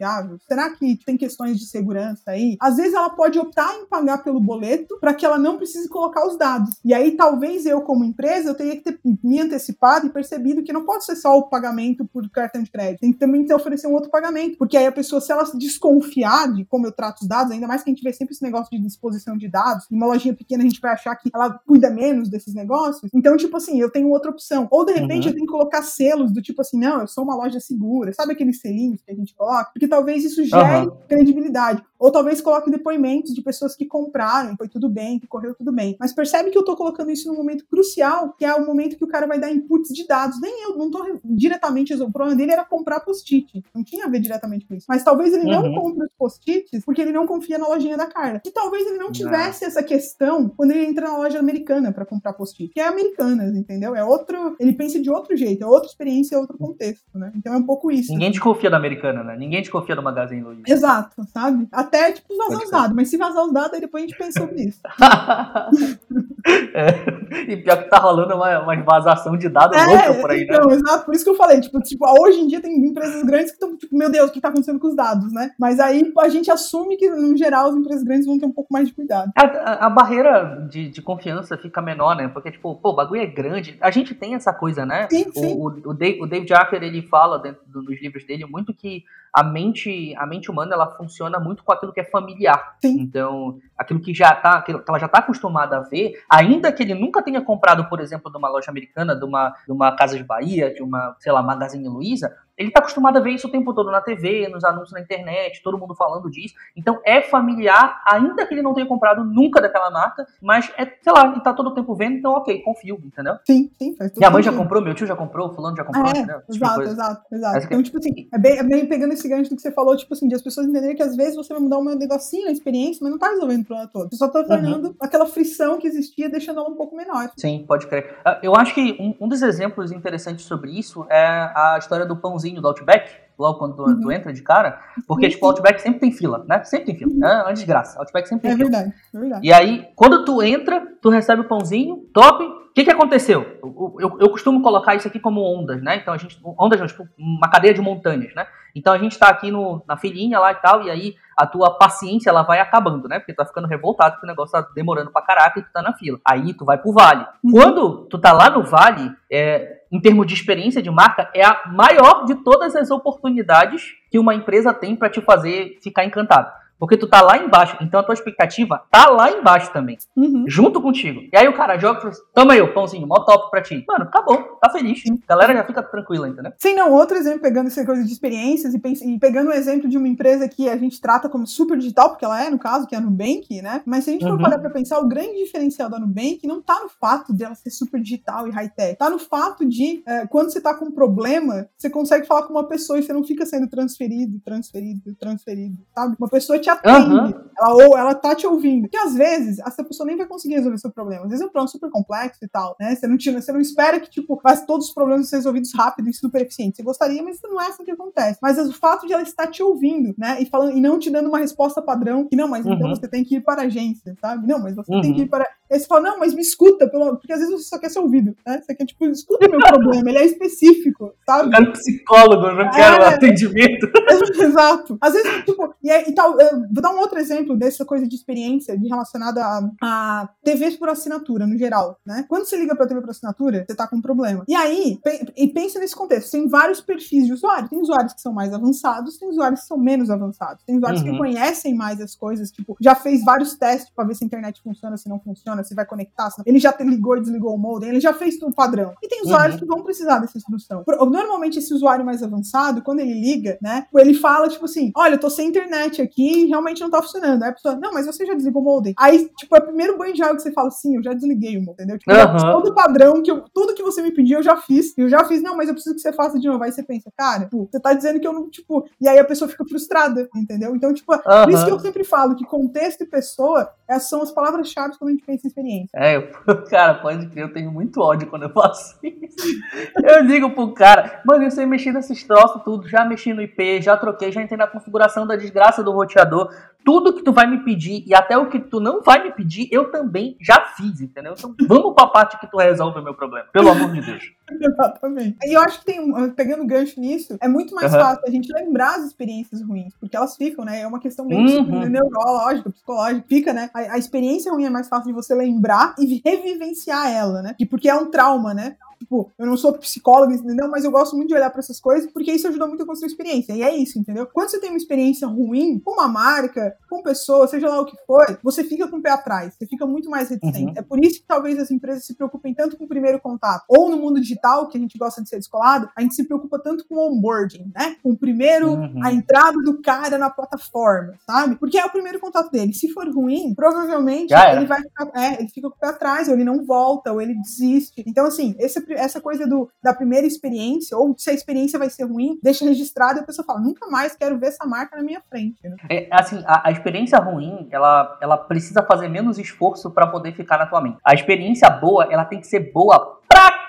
Será que tem questões de segurança aí? Às vezes ela pode optar em pagar pelo boleto para que ela não precise colocar os dados. E aí, talvez eu, como empresa, eu teria que ter me antecipado e percebido que não pode ser só o pagamento por cartão de crédito. Tem que também ter oferecer um outro pagamento. Porque aí a pessoa, se ela desconfiar de como eu trato os dados, ainda mais que a gente vê sempre esse negócio de disposição de dados, em uma lojinha pequena a gente vai achar que ela cuida menos desses negócios. Então, tipo assim, eu tenho outra opção. Ou de repente uhum. eu tenho que colocar selos do tipo assim, não, eu sou uma loja segura. Sabe aqueles selinhos que a gente coloca? Porque talvez isso gere uhum. credibilidade. Ou talvez coloque depoimentos de pessoas que compraram, foi tudo bem, que correu tudo bem. Mas percebe que eu tô colocando isso num momento crucial, que é o momento que o cara vai dar inputs de dados. Nem eu, não tô diretamente. O problema dele era comprar post-it. Não tinha a ver diretamente com isso. Mas talvez ele uhum. não compre os post-its porque ele não confia na lojinha da Carla. E talvez ele não tivesse não. essa questão quando ele entra na loja americana para comprar post-it. Que é americanas, entendeu? É outro. Ele pensa de outro jeito, é outra experiência, é outro contexto, né? Então é um pouco isso. Ninguém desconfia da americana, né? Ninguém desconfia do Magazine Luiza. Exato, sabe? Até, tipo, vazar os dados. Mas se vazar os dados, aí depois a gente pensa sobre isso. é, e pior que tá rolando uma, uma vazação de dados é, louca por aí, né? Então, exato. Por isso que eu falei, tipo, tipo, hoje em dia tem empresas grandes que estão, tipo, meu Deus, o que tá acontecendo com os dados, né? Mas aí a gente assume que, no geral, as empresas grandes vão ter um pouco mais de cuidado. A, a, a barreira de, de, confiança fica menor, né? Porque, tipo, pô, o bagulho é grande. A gente tem essa coisa, né? Sim, sim. O, o, o David Acker, ele fala dentro dos livros dele muito que a mente, a mente humana ela funciona muito com aquilo que é familiar. Sim. Então, aquilo que já tá, que ela já está acostumada a ver, ainda que ele nunca tenha comprado, por exemplo, de uma loja americana, de uma, de uma Casa de Bahia, de uma, sei lá, Magazine Luiza, ele está acostumado a ver isso o tempo todo na TV, nos anúncios na internet, todo mundo falando disso. Então é familiar, ainda que ele não tenha comprado nunca daquela marca, mas é, sei lá, ele tá todo o tempo vendo, então ok, confio, entendeu? Sim, sim. Faz Minha mãe já comprou, meu tio já comprou, fulano já comprou, é, entendeu? Tipo exato, exato, exato. Então, tipo assim, é bem, é bem pegando esse gancho do que você falou, tipo assim, de as pessoas entenderem que às vezes você vai mudar um negocinho, a experiência, mas não tá resolvendo o problema todo. Você só tá uhum. tornando uhum. aquela frição que existia, deixando ela um pouco menor. Sim, pode crer. Ah, eu acho que um, um dos exemplos interessantes sobre isso é a história do pãozinho do Outback logo quando tu, uhum. tu, entra de cara, porque, tipo, o Outback sempre tem fila, né? Sempre tem fila. Uhum. É uma desgraça. Outback sempre tem é fila. Verdade, é verdade. E aí, quando tu entra, tu recebe o pãozinho, top. O que que aconteceu? Eu, eu, eu, costumo colocar isso aqui como ondas, né? Então a gente. Ondas não, tipo, uma cadeia de montanhas, né? Então a gente tá aqui no, na filinha lá e tal, e aí a tua paciência ela vai acabando, né? Porque tu tá ficando revoltado que o negócio tá demorando pra caraca e tu tá na fila. Aí tu vai pro vale. Uhum. Quando tu tá lá no vale, é, em termos de experiência de marca, é a maior de todas as oportunidades que uma empresa tem para te fazer ficar encantado. Porque tu tá lá embaixo, então a tua expectativa tá lá embaixo também, uhum. junto contigo. E aí o cara joga e fala assim, toma aí o pãozinho, mó top pra ti. Mano, acabou, tá feliz. Sim. A galera já fica tranquila, entendeu? Sim, não, outro exemplo, pegando essa coisa de experiências e, e pegando o exemplo de uma empresa que a gente trata como super digital, porque ela é, no caso, que é a Nubank, né? Mas se a gente uhum. for parar pra pensar, o grande diferencial da Nubank não tá no fato dela ser super digital e high-tech, tá no fato de, é, quando você tá com um problema, você consegue falar com uma pessoa e você não fica sendo transferido, transferido, transferido, sabe? Uma pessoa te atende. Uhum. Ela, ou ela tá te ouvindo. Porque às vezes essa pessoa nem vai conseguir resolver seu problema. Às vezes é um problema super complexo e tal, né? Você não, tira, você não espera que, tipo, todos os problemas resolvidos rápido e super eficiente. Você gostaria, mas não é assim que acontece. Mas o fato de ela estar te ouvindo, né? E, falando, e não te dando uma resposta padrão, que não, mas então uhum. então você tem que ir para a agência, sabe? Não, mas você uhum. tem que ir para. Aí você fala, não, mas me escuta, pelo... porque às vezes você só quer ser ouvido, né? Você quer, tipo, escuta meu problema, ele é específico, sabe? Eu quero psicólogo, eu não quero é... atendimento. Exato. Às vezes, tipo, e, é, e tal, vou dar um outro exemplo dessa coisa de experiência de relacionada a, a TVs por assinatura, no geral, né? Quando você liga pra TV por assinatura, você tá com um problema. E aí, e pensa nesse contexto, tem vários perfis de usuário. Tem usuários que são mais avançados, tem usuários que são menos avançados. Tem usuários uhum. que conhecem mais as coisas, tipo, já fez vários testes para ver se a internet funciona, se não funciona se vai conectar, se ele já ligou e desligou o modem, ele já fez tudo padrão. E tem usuários uhum. que vão precisar dessa instrução. Normalmente, esse usuário mais avançado, quando ele liga, né, ele fala, tipo assim, olha, eu tô sem internet aqui, realmente não tá funcionando. Aí a pessoa, não, mas você já desligou o modem. Aí, tipo, é o primeiro banho de água que você fala, sim, eu já desliguei o modem, entendeu? Tipo, Aham. todo padrão, que eu, tudo que você me pediu, eu já fiz. Eu já fiz, não, mas eu preciso que você faça de novo. Aí você pensa, cara, tipo, você tá dizendo que eu não, tipo. E aí a pessoa fica frustrada, entendeu? Então, tipo, por isso que eu sempre falo que contexto e pessoa essas são as palavras-chave quando a gente pensa em experiência. É, eu- cara, pode crer, eu tenho muito ódio quando eu faço isso. Eu ligo pro cara, mano, eu sei mexer nesses troços tudo, já mexi no IP, já troquei, já entrei na configuração da desgraça do roteador. Tudo que tu vai me pedir e até o que tu não vai me pedir, eu também já fiz, entendeu? Então vamos pra parte que tu resolve o meu problema, pelo amor de Deus. Exatamente. E eu acho que tem, um- pegando gancho nisso, é muito mais Aham. fácil a gente lembrar as experiências ruins, porque elas ficam, né? É uma questão bem Uhum. neurológica, psicológica, fica, né? A, a experiência ruim é mais fácil de você lembrar e revivenciar ela, né? E porque é um trauma, né? Tipo, eu não sou psicóloga, entendeu? Mas eu gosto muito de olhar pra essas coisas porque isso ajuda muito a construir experiência. E é isso, entendeu? Quando você tem uma experiência ruim com uma marca, com pessoa, seja lá o que for, você fica com o pé atrás, você fica muito mais reticente. Uhum. É por isso que talvez as empresas se preocupem tanto com o primeiro contato. Ou no mundo digital, que a gente gosta de ser descolado, a gente se preocupa tanto com o onboarding, né? Com o primeiro, Uhum. a entrada do cara na plataforma, sabe? Porque é o primeiro contato dele. Se for ruim, provavelmente ele vai ficar, é, ele fica com o pé atrás, ou ele não volta, ou ele desiste. Então, assim, esse- essa coisa do, da primeira experiência, ou se a experiência vai ser ruim, deixa registrado e a pessoa fala, nunca mais quero ver essa marca na minha frente. né? É, assim, a, a experiência ruim, ela, ela precisa fazer menos esforço pra poder ficar na tua mente. A experiência boa, ela tem que ser boa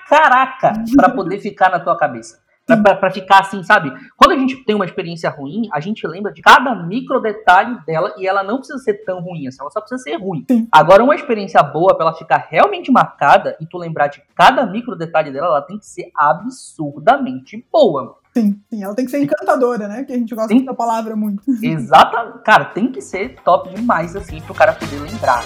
caraca pra poder ficar na tua cabeça. Pra ficar assim, sabe? Quando a gente tem uma experiência ruim, a gente lembra de cada micro detalhe dela e ela não precisa ser tão ruim assim, ela só precisa ser ruim. Sim. Agora, uma experiência boa, pra ela ficar realmente marcada e tu lembrar de cada micro detalhe dela, ela tem que ser absurdamente boa. Sim, sim, ela tem que ser encantadora, né? Que a gente gosta Sim. dessa palavra muito. Exata, cara, tem que ser top demais assim pro cara poder lembrar.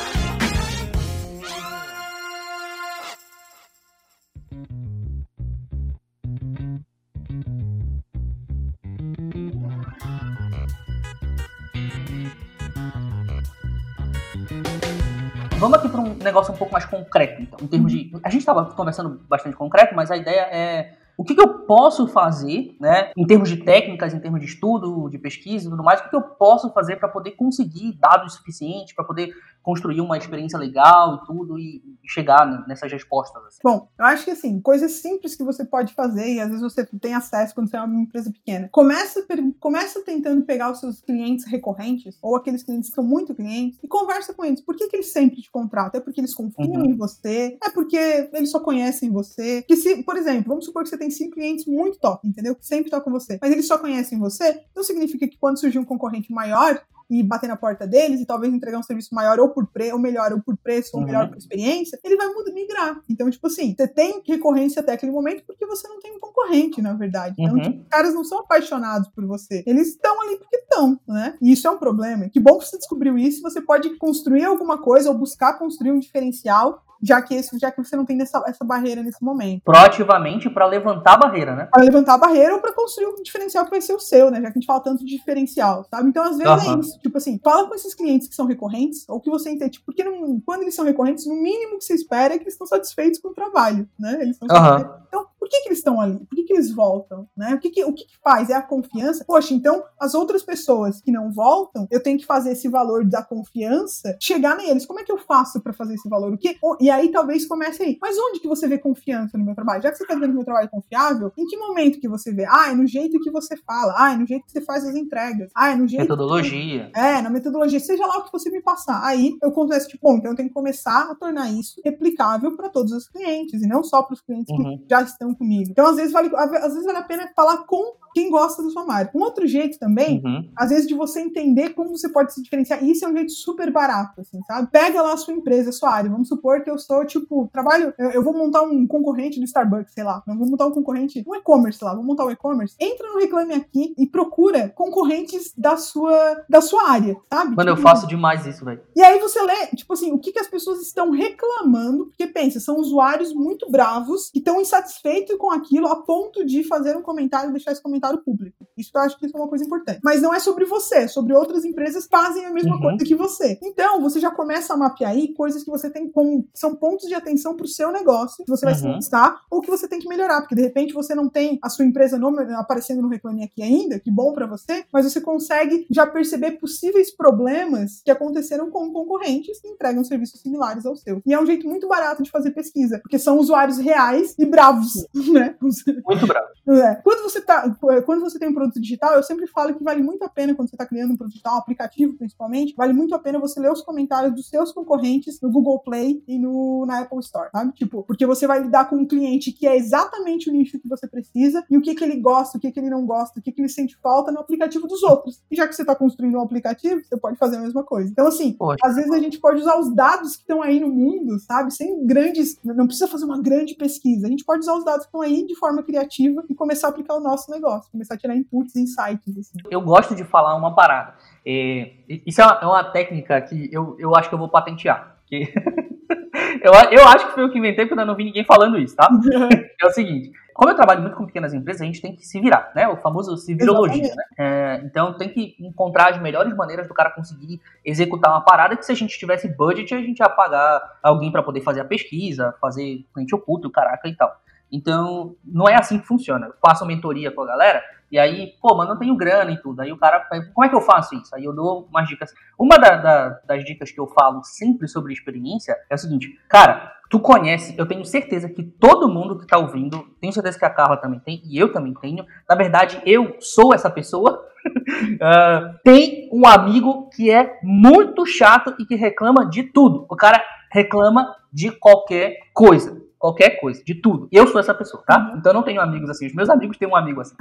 Vamos aqui para um negócio um pouco mais concreto, então, em termos de. A gente estava conversando bastante concreto, mas a ideia é o que, que eu posso fazer, né, em termos de técnicas, em termos de estudo, de pesquisa e tudo mais, o que, que eu posso fazer para poder conseguir dados suficientes, para poder construir uma experiência legal e tudo, e chegar nessas respostas. Assim. Bom, eu acho que assim, coisas simples que você pode fazer, e às vezes você tem acesso quando você é uma empresa pequena. Começa, começa tentando pegar os seus clientes recorrentes, ou aqueles clientes que são muito clientes, e conversa com eles. Por que, que eles sempre te contratam? É porque eles confiam Uhum. em você? É porque eles só conhecem você? Que se, por exemplo, vamos supor que você tem cinco clientes muito top, entendeu? Que sempre estão com você. Mas eles só conhecem você, então significa que quando surgir um concorrente maior, e bater na porta deles e talvez entregar um serviço maior ou por preço, ou melhor, ou por preço, ou Uhum. melhor por experiência, ele vai migrar. Então, tipo assim, você tem recorrência até aquele momento porque você não tem um concorrente, na verdade. Então, Uhum. tipo, os caras não são apaixonados por você. Eles estão ali porque estão, né? E isso é um problema. Que bom que você descobriu isso. Você pode construir alguma coisa ou buscar construir um diferencial, já que, esse, já que você não tem essa, essa barreira nesse momento. Proativamente para levantar a barreira, né? Para levantar a barreira ou para construir um diferencial que vai ser o seu, né? Já que a gente fala tanto de diferencial, sabe? Então, às vezes é Aham. isso. Tipo assim, fala com esses clientes que são recorrentes, ou que você entende. Tipo, porque não- quando eles são recorrentes, no mínimo que você espera é que eles estão satisfeitos com o trabalho, né? Eles estão satisfeitos. Então, por que, que eles estão ali? Por que, que eles voltam? Né? O, que, que, o que, que faz? É a confiança? Poxa, então as outras pessoas que não voltam, eu tenho que fazer esse valor da confiança chegar neles. Como é que eu faço para fazer esse valor? O que? E aí talvez comece aí. Mas onde que você vê confiança no meu trabalho? Já que você está vendo que meu trabalho é confiável, em que momento que você vê? Ah, é no jeito que você fala. Ah, é no jeito que você faz as entregas. Ah, é no jeito. Metodologia. É, na metodologia, seja lá o que você me passar. Aí eu começo, tipo, bom, então eu tenho que começar a tornar isso replicável para todos os clientes, e não só para os clientes Uhum. que já estão comigo. Então, às vezes, vale, às vezes vale a pena falar com quem gosta da sua marca. Um outro jeito também, Uhum. às vezes, de você entender como você pode se diferenciar. E isso é um jeito super barato, assim, sabe? Pega lá a sua empresa, a sua área. Vamos supor que eu sou, tipo, trabalho. Eu, eu vou montar um concorrente do Starbucks, sei lá. Eu vou montar um concorrente, um e-commerce lá. Vou montar um e-commerce. Entra no Reclame Aqui e procura concorrentes da sua, da sua área, sabe? Mano, eu Tipo, faço demais isso, velho. e aí você lê, tipo assim, o que, que as pessoas estão reclamando, porque pensa, são usuários muito bravos que estão insatisfeitos com aquilo a ponto de fazer um comentário, deixar esse comentário comentário público. Isso eu acho que isso é uma coisa importante. Mas não é sobre você, é sobre outras empresas que fazem a mesma uhum. coisa que você. Então, você já começa a mapear aí coisas que você tem como são pontos de atenção para o seu negócio, que você vai uhum. se ou que você tem que melhorar, porque de repente você não tem a sua empresa no, aparecendo no Reclame Aqui ainda, que bom para você, mas você consegue já perceber possíveis problemas que aconteceram com concorrentes que entregam serviços similares ao seu. E é um jeito muito barato de fazer pesquisa, porque são usuários reais e bravos, né? Muito bravos. É. Quando você tá, quando você tem um produto digital, eu sempre falo que vale muito a pena quando você está criando um produto digital, um aplicativo principalmente, vale muito a pena você ler os comentários dos seus concorrentes no Google Play e no na Apple Store, sabe? Tipo, porque você vai lidar com um cliente que é exatamente o nicho que você precisa e o que que ele gosta, o que que ele não gosta, o que que ele sente falta no aplicativo dos outros. E já que você está construindo um aplicativo, você pode fazer a mesma coisa. Então assim, Poxa. às vezes a gente pode usar os dados que estão aí no mundo, sabe? Sem grandes, não precisa fazer uma grande pesquisa. A gente pode usar os dados que estão aí de forma criativa e começar a aplicar o nosso negócio, começar a tirar inputs, insights. Assim. Eu gosto de falar uma parada. É, isso é uma, é uma, técnica que eu, eu acho que eu vou patentear. Que eu, eu acho que foi eu que inventei, porque eu não vi ninguém falando isso, tá? é o seguinte. Como eu trabalho muito com pequenas empresas, a gente tem que se virar, né? O famoso se virologia, né? É, então tem que encontrar as melhores maneiras do cara conseguir executar uma parada que se a gente tivesse budget, a gente ia pagar alguém para poder fazer a pesquisa, fazer cliente oculto, caraca e tal. Então, não é assim que funciona. Eu faço mentoria com a galera, e aí, pô, mas não tenho grana e tudo. Aí o cara, como é que eu faço isso? Aí eu dou umas dicas. Uma da, da, das dicas que eu falo sempre sobre experiência é o seguinte, cara, tu conhece, eu tenho certeza que todo mundo que tá ouvindo, tenho certeza que a Carla também tem, e eu também tenho. Na verdade, eu sou essa pessoa. uh, tem um amigo que é muito chato e que reclama de tudo. O cara reclama de qualquer coisa qualquer coisa, de tudo. Eu sou essa pessoa, tá? Uhum. Então eu não tenho amigos assim. Os meus amigos têm um amigo assim.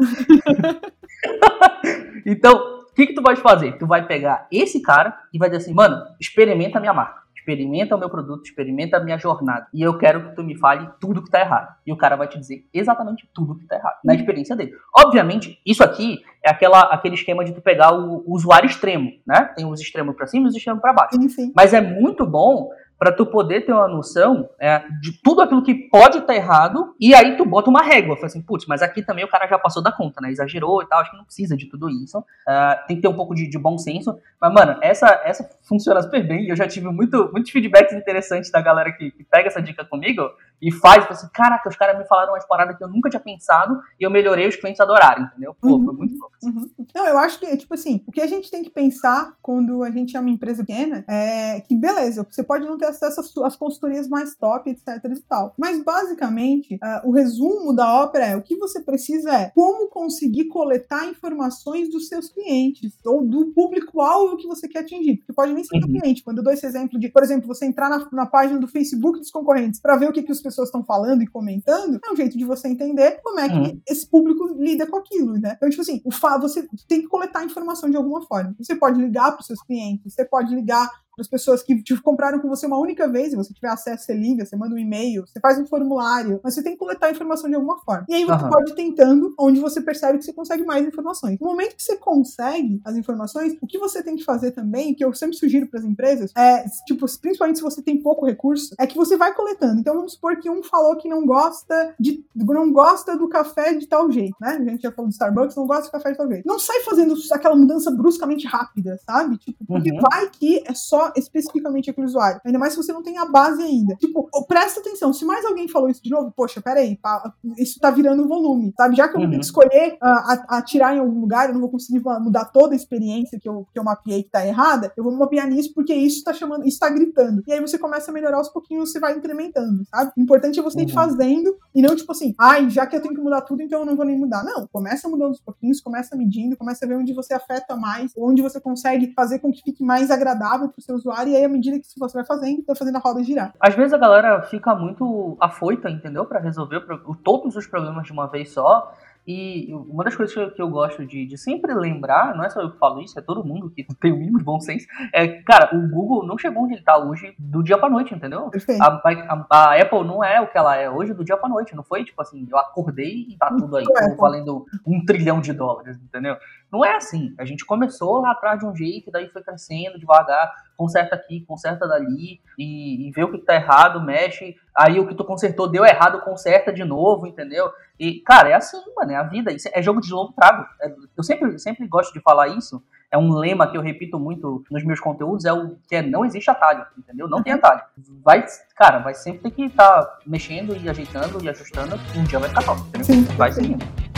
então, o que, que tu vai fazer? Tu vai pegar esse cara e vai dizer assim, mano, experimenta a minha marca. Experimenta o meu produto, experimenta a minha jornada. E eu quero que tu me fale tudo que tá errado. E o cara vai te dizer exatamente tudo que tá errado, na experiência dele. Obviamente, isso aqui é aquela, aquele esquema de tu pegar o, o usuário extremo, né? Tem os extremos para cima e os extremos para baixo. Sim, sim. Mas é muito bom para tu poder ter uma noção é, de tudo aquilo que pode estar tá errado, e aí tu bota uma régua, fala assim, putz, mas aqui também o cara já passou da conta, né? Exagerou e tal, acho que não precisa de tudo isso. Uh, tem que ter um pouco de, de, bom senso. Mas, mano, essa, essa funciona super bem. Eu já tive muito, muitos feedbacks interessantes da galera que, que pega essa dica comigo e faz, assim, caraca, os caras me falaram umas paradas que eu nunca tinha pensado e eu melhorei, os clientes adoraram, entendeu? Pô, uhum, foi muito bom. Uhum. Não, eu acho que, tipo assim, o que a gente tem que pensar quando a gente é uma empresa pequena é que, beleza, você pode não ter acesso às consultorias mais top, etc e tal. Mas, basicamente, uh, o resumo da ópera é o que você precisa é como conseguir coletar informações dos seus clientes ou do público-alvo que você quer atingir. Porque pode nem ser uhum. do cliente. Quando eu dou esse exemplo de, por exemplo, você entrar na, na página do Facebook dos concorrentes para ver o que, que as pessoas estão falando e comentando, é um jeito de você entender como é que uhum. esse público lida com aquilo, né? Então, tipo assim, o fa você tem que coletar informação de alguma forma. Você pode ligar para os seus clientes, você pode ligar as pessoas que te compraram com você uma única vez, e você tiver acesso, você liga, você manda um e-mail, você faz um formulário, mas você tem que coletar informação de alguma forma. E aí você uhum. pode ir tentando onde você percebe que você consegue mais informações. No momento que você consegue as informações, o que você tem que fazer também, que eu sempre sugiro para as empresas, é, tipo, principalmente se você tem pouco recurso, é que você vai coletando. Então vamos supor que um falou que não gosta de não gosta do café de tal jeito, né? A gente já falou do Starbucks, não gosta do café de tal jeito. Não sai fazendo aquela mudança bruscamente rápida, sabe? Tipo, porque uhum. vai que é só especificamente aquele usuário. Ainda mais se você não tem a base ainda. Tipo, presta atenção, se mais alguém falou isso de novo, poxa, peraí, pá, isso tá virando volume, sabe? Já que eu vou ter que uhum. escolher uh, atirar em algum lugar, eu não vou conseguir mudar toda a experiência que eu, que eu mapeei que tá errada, eu vou mapear nisso porque isso tá chamando, isso tá gritando. E aí você começa a melhorar aos pouquinhos, você vai incrementando, sabe? O importante é você uhum. ir fazendo e não tipo assim, ai, já que eu tenho que mudar tudo, então eu não vou nem mudar. Não, começa mudando aos pouquinhos, começa medindo, começa a ver onde você afeta mais, onde você consegue fazer com que fique mais agradável pro seu usuário, e aí, à medida que você vai fazendo, vai fazendo a roda girar. Às vezes a galera fica muito afoita, entendeu? para resolver todos os problemas de uma vez só. E uma das coisas que eu, gosto de, de, sempre lembrar, não é só eu que falo isso, é todo mundo que tem o mínimo de bom senso, é, cara, o Google não chegou onde ele tá hoje do dia pra noite, entendeu? A, a, a, Apple não é o que ela é hoje do dia pra noite, não foi tipo assim, eu acordei e tá tudo aí, valendo um trilhão de dólares, entendeu? Não é assim. A gente começou lá atrás de um jeito, e daí foi crescendo devagar, conserta aqui, conserta dali, e, e vê o que tá errado, mexe. Aí o que tu consertou deu errado, conserta de novo, entendeu? E, cara, é assim, mano, é a vida. Isso é jogo de longo prazo. É, eu sempre, sempre gosto de falar isso. É um lema que eu repito muito nos meus conteúdos, é o que é não existe atalho, entendeu? Não tem atalho. Vai, cara, vai sempre ter que estar tá mexendo e ajeitando e ajustando, um dia vai ficar top, entendeu? Sim, vai seguindo.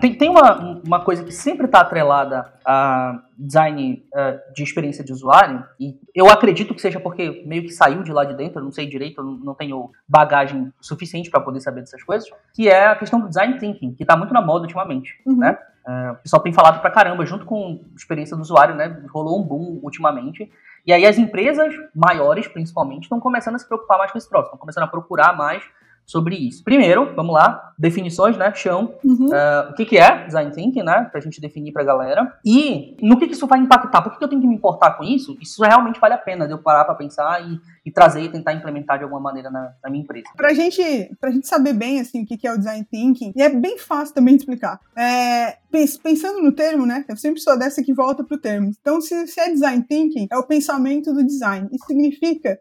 Tem, tem uma, uma coisa que sempre está atrelada a design uh, de experiência de usuário, e eu acredito que seja porque meio que saiu de lá de dentro, eu não sei direito, eu não tenho bagagem suficiente para poder saber dessas coisas, que é a questão do design thinking, que está muito na moda ultimamente, uhum. né? Uh, o pessoal tem falado pra caramba, junto com experiência do usuário, né? Rolou um boom ultimamente. E aí as empresas maiores, principalmente, estão começando a se preocupar mais com esse troço, estão começando a procurar mais sobre isso. Primeiro, vamos lá, definições, né, chão. Uhum. Uh, o que, que é design thinking, né, pra gente definir pra galera. E no que, que isso vai impactar? Por que, que eu tenho que me importar com isso? Isso realmente vale a pena de eu parar pra pensar e, e trazer e tentar implementar de alguma maneira na, na, minha empresa. Pra gente, pra gente saber bem, assim, o que, que é o design thinking, e é bem fácil também de explicar. É, pensando no termo, né, eu sempre sou dessa que volta pro termo. Então, se, se é design thinking, é o pensamento do design. Isso significa,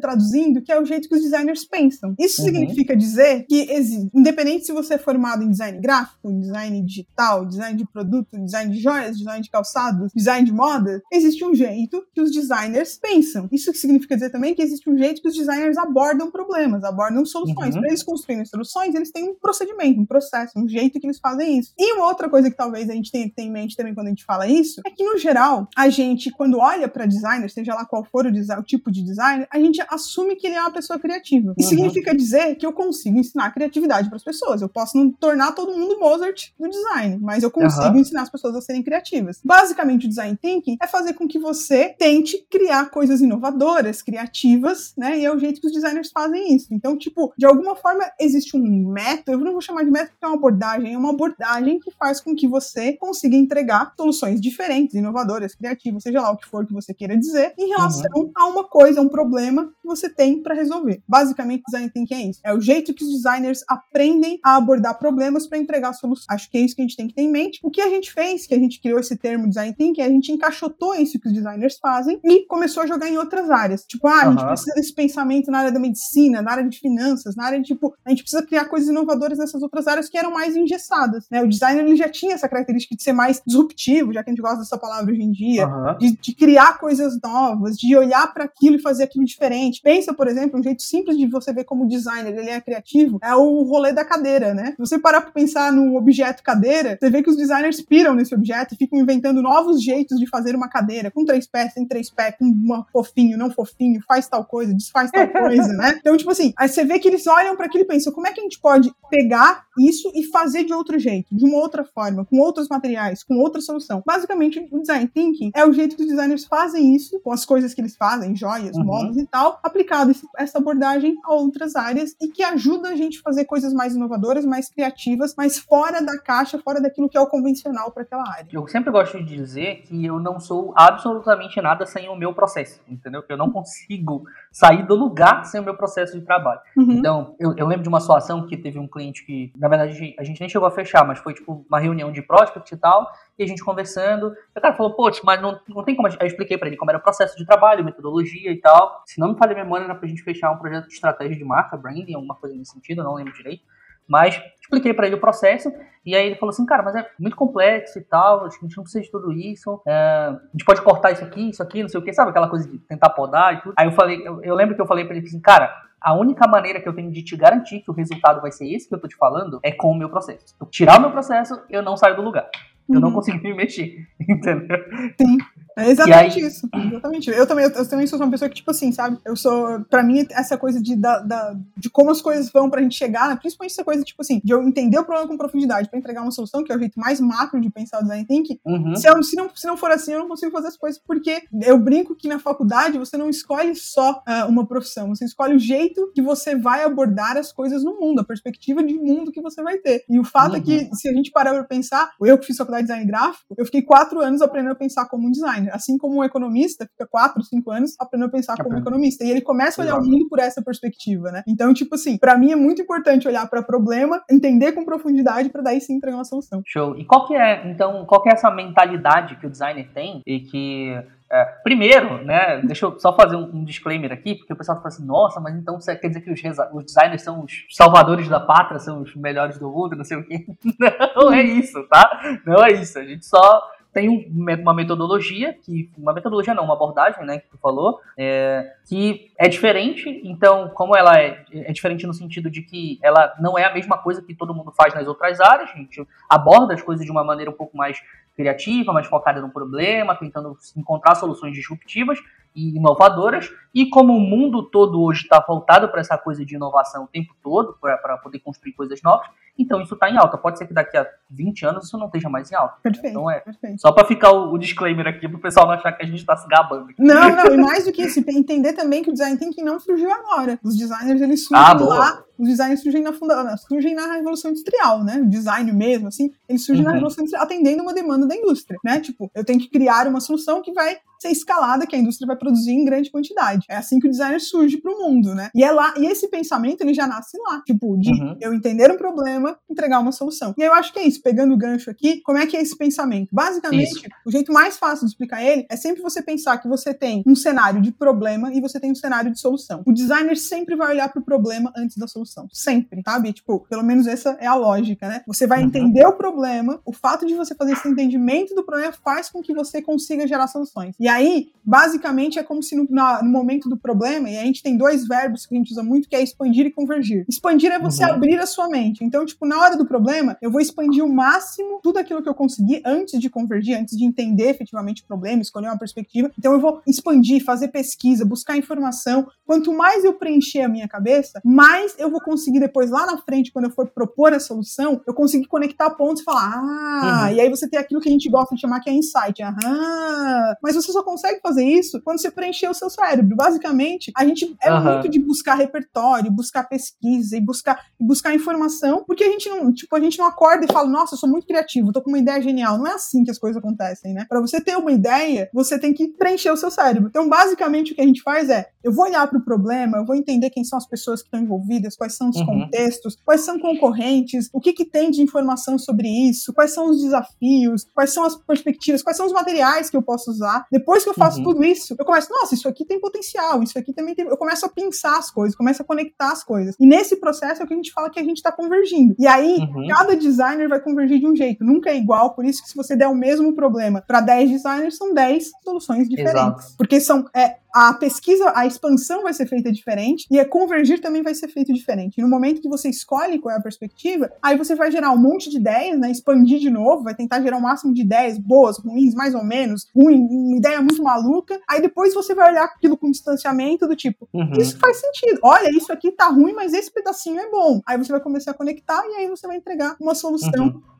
traduzindo, que é o jeito que os designers pensam. Isso uhum. significa significa dizer que, independente se você é formado em design gráfico, em design digital, design de produto, design de joias, design de calçados, design de moda, existe um jeito que os designers pensam. Isso significa dizer também que existe um jeito que os designers abordam problemas, abordam soluções. Uhum. Para eles construírem soluções, eles têm um procedimento, um processo, um jeito que eles fazem isso. E uma outra coisa que talvez a gente tenha que ter em mente também quando a gente fala isso, é que, no geral, a gente, quando olha para designer, seja lá qual for o, design, o tipo de designer, a gente assume que ele é uma pessoa criativa. Isso uhum. significa dizer que eu consigo ensinar criatividade para as pessoas. Eu posso não tornar todo mundo Mozart no design, mas eu consigo uhum. ensinar as pessoas a serem criativas. Basicamente, o design thinking é fazer com que você tente criar coisas inovadoras, criativas, né? E é o jeito que os designers fazem isso. Então, tipo, de alguma forma existe um método, eu não vou chamar de método porque é uma abordagem, é uma abordagem que faz com que você consiga entregar soluções diferentes, inovadoras, criativas, seja lá o que for que você queira dizer, em relação uhum. a uma coisa, um problema que você tem para resolver. Basicamente, design thinking é isso. É o jeito que os designers aprendem a abordar problemas para entregar soluções. Acho que é isso que a gente tem que ter em mente. O que a gente fez, que a gente criou esse termo design thinking, a gente encaixotou isso que os designers fazem e começou a jogar em outras áreas. Tipo, ah, a gente precisa desse pensamento na área da medicina, na área de finanças, na área de, tipo, a gente precisa criar coisas inovadoras nessas outras áreas que eram mais engessadas, né? O designer ele já tinha essa característica de ser mais disruptivo, já que a gente gosta dessa palavra hoje em dia, uhum. de, de, criar coisas novas, de olhar para aquilo e fazer aquilo diferente. Pensa, por exemplo, um jeito simples de você ver como designer ele é criativo é o rolê da cadeira, né? Se você parar pra pensar no objeto cadeira, você vê que os designers piram nesse objeto e ficam inventando novos jeitos de fazer uma cadeira, com três pés, sem três pés, com uma fofinho, não fofinho, faz tal coisa, desfaz tal coisa, né? Então, tipo assim, aí você vê que eles olham para aquilo e pensam, como é que a gente pode pegar isso e fazer de outro jeito, de uma outra forma, com outros materiais, com outra solução. Basicamente, o design thinking é o jeito que os designers fazem isso, com as coisas que eles fazem, joias, uhum. modas e tal, aplicado essa abordagem a outras áreas e que ajuda a gente a fazer coisas mais inovadoras, mais criativas, mas fora da caixa, fora daquilo que é o convencional para aquela área. Eu sempre gosto de dizer que eu não sou absolutamente nada sem o meu processo, entendeu? Que eu não consigo sair do lugar sem o meu processo de trabalho. Uhum. Então, eu, eu lembro de uma situação que teve um cliente que na verdade, a gente nem chegou a fechar, mas foi tipo uma reunião de prospect e tal, a gente conversando. E o cara falou, pô, mas não, não tem como. Eu expliquei para ele como era o processo de trabalho, metodologia e tal. Se não me falha a memória, era pra gente fechar um projeto de estratégia de marca, branding, alguma coisa nesse sentido, não lembro direito. Mas expliquei para ele o processo, e aí ele falou assim, cara, mas é muito complexo e tal, a gente não precisa de tudo isso, é, a gente pode cortar isso aqui, isso aqui, não sei o que, sabe aquela coisa de tentar podar e tudo. Aí eu falei, eu, eu lembro que eu falei para ele assim, cara, a única maneira que eu tenho de te garantir que o resultado vai ser esse que eu tô te falando é com o meu processo. Eu tirar o meu processo, eu não saio do lugar. Eu uhum. não consigo me mexer, entendeu? Sim. É exatamente aí... isso. Exatamente. Eu também, eu, também sou uma pessoa que, tipo assim, sabe? Eu sou. Pra mim, essa coisa de, da, da, de como as coisas vão pra gente chegar, né? principalmente essa coisa, tipo assim, de eu entender o problema com profundidade pra entregar uma solução, que é o jeito mais macro de pensar o design thinking. Uhum. Se, eu, se, não, se não for assim, eu não consigo fazer as coisas, porque eu brinco que na faculdade você não escolhe só uh, uma profissão, você escolhe o jeito que você vai abordar as coisas no mundo, a perspectiva de mundo que você vai ter. E o fato uhum. é que, uhum. se a gente parar pra pensar, eu que fiz faculdade de design gráfico, eu fiquei quatro anos aprendendo a pensar como um designer. Assim como um economista fica quatro, cinco anos aprendendo a pensar como economista. E ele começa a olhar Exato. o mundo por essa perspectiva, né? Então, tipo assim, para mim é muito importante olhar para problema, entender com profundidade para daí sim entregar uma solução. Show. E qual que é, então, qual que é essa mentalidade que o designer tem e que é, primeiro, né, deixa eu só fazer um, um, disclaimer aqui, porque o pessoal fala assim, nossa, mas então você quer dizer que os, os, designers são os salvadores da pátria, são os melhores do mundo, não sei o quê. Não é isso, tá? Não é isso. A gente só tem uma metodologia, que uma metodologia não, uma abordagem, né, que tu falou, é, que é diferente. Então, como ela é, é diferente no sentido de que ela não é a mesma coisa que todo mundo faz nas outras áreas, a gente aborda as coisas de uma maneira um pouco mais criativa, mais focada no problema, tentando encontrar soluções disruptivas e inovadoras. E como o mundo todo hoje está voltado para essa coisa de inovação o tempo todo, para poder construir coisas novas, então isso está em alta. Pode ser que daqui a 20 anos isso não esteja mais em alta. Perfeito. Então é perfeito. só para ficar o, o, disclaimer aqui, para o pessoal não achar que a gente está se gabando. Aqui. Não, não, e mais do que isso, entender também que o design thinking não surgiu agora. Os designers eles surgem ah, lá os designs surgem na, funda surgem na Revolução Industrial, né? O design mesmo, assim, eles surgem uhum. na Revolução Industrial atendendo uma demanda da indústria, né? Tipo, eu tenho que criar uma solução que vai ser escalada, que a indústria vai produzir em grande quantidade. É assim que o designer surge para o mundo, né? E é lá, e esse pensamento ele já nasce lá, tipo, de uhum. eu entender um problema, entregar uma solução. E eu acho que é isso, pegando o gancho aqui, como é que é esse pensamento? Basicamente, isso. o jeito mais fácil de explicar ele é sempre você pensar que você tem um cenário de problema e você tem um cenário de solução. O designer sempre vai olhar para o problema antes da solução, sempre, sabe? Tipo, pelo menos essa é a lógica, né? Você vai uhum. entender o problema, o fato de você fazer esse entendimento do problema faz com que você consiga gerar soluções. E aí, basicamente, é como se no, no, momento do problema, e a gente tem dois verbos que a gente usa muito, que é expandir e convergir. Expandir é você uhum. abrir a sua mente. Então, tipo, na hora do problema, eu vou expandir o máximo tudo aquilo que eu conseguir antes de convergir, antes de entender efetivamente o problema, escolher uma perspectiva. Então, eu vou expandir, fazer pesquisa, buscar informação. Quanto mais eu preencher a minha cabeça, mais eu vou conseguir depois, lá na frente, quando eu for propor a solução, eu conseguir conectar pontos e falar, ah, uhum. e aí você tem aquilo que a gente gosta de chamar que é insight. Aham. Mas você só consegue fazer isso quando você preencher o seu cérebro. Basicamente, a gente é uhum. muito de buscar repertório, buscar pesquisa e buscar, buscar informação, porque a gente não, tipo, a gente não acorda e fala, nossa, eu sou muito criativo, tô com uma ideia genial. Não é assim que as coisas acontecem, né? Para você ter uma ideia, você tem que preencher o seu cérebro. Então, basicamente, o que a gente faz é, eu vou olhar para o problema, eu vou entender quem são as pessoas que estão envolvidas, quais são os uhum. contextos, quais são concorrentes, o que, que tem de informação sobre isso, quais são os desafios, quais são as perspectivas, quais são os materiais que eu posso usar. Depois que eu faço uhum. tudo isso, eu começo, nossa, isso aqui tem potencial, isso aqui também tem. Eu começo a pensar as coisas, começo a conectar as coisas. E nesse processo é o que a gente fala que a gente está convergindo. E aí, uhum. cada designer vai convergir de um jeito, nunca é igual, por isso que se você der o mesmo problema para 10 designers, são 10 soluções diferentes. Exato. Porque são, é, a pesquisa, a expansão vai ser feita diferente e a convergir também vai ser feito diferente. E no momento que você escolhe qual é a perspectiva, aí você vai gerar um monte de ideias, né? Expandir de novo, vai tentar gerar o um máximo de ideias boas, ruins, mais ou menos, ruim, uma ideia muito maluca. Aí depois você vai olhar aquilo com distanciamento do tipo, uhum. isso faz sentido. Olha, isso aqui tá ruim, mas esse pedacinho é bom. Aí você vai começar a conectar e aí você vai entregar uma solução uhum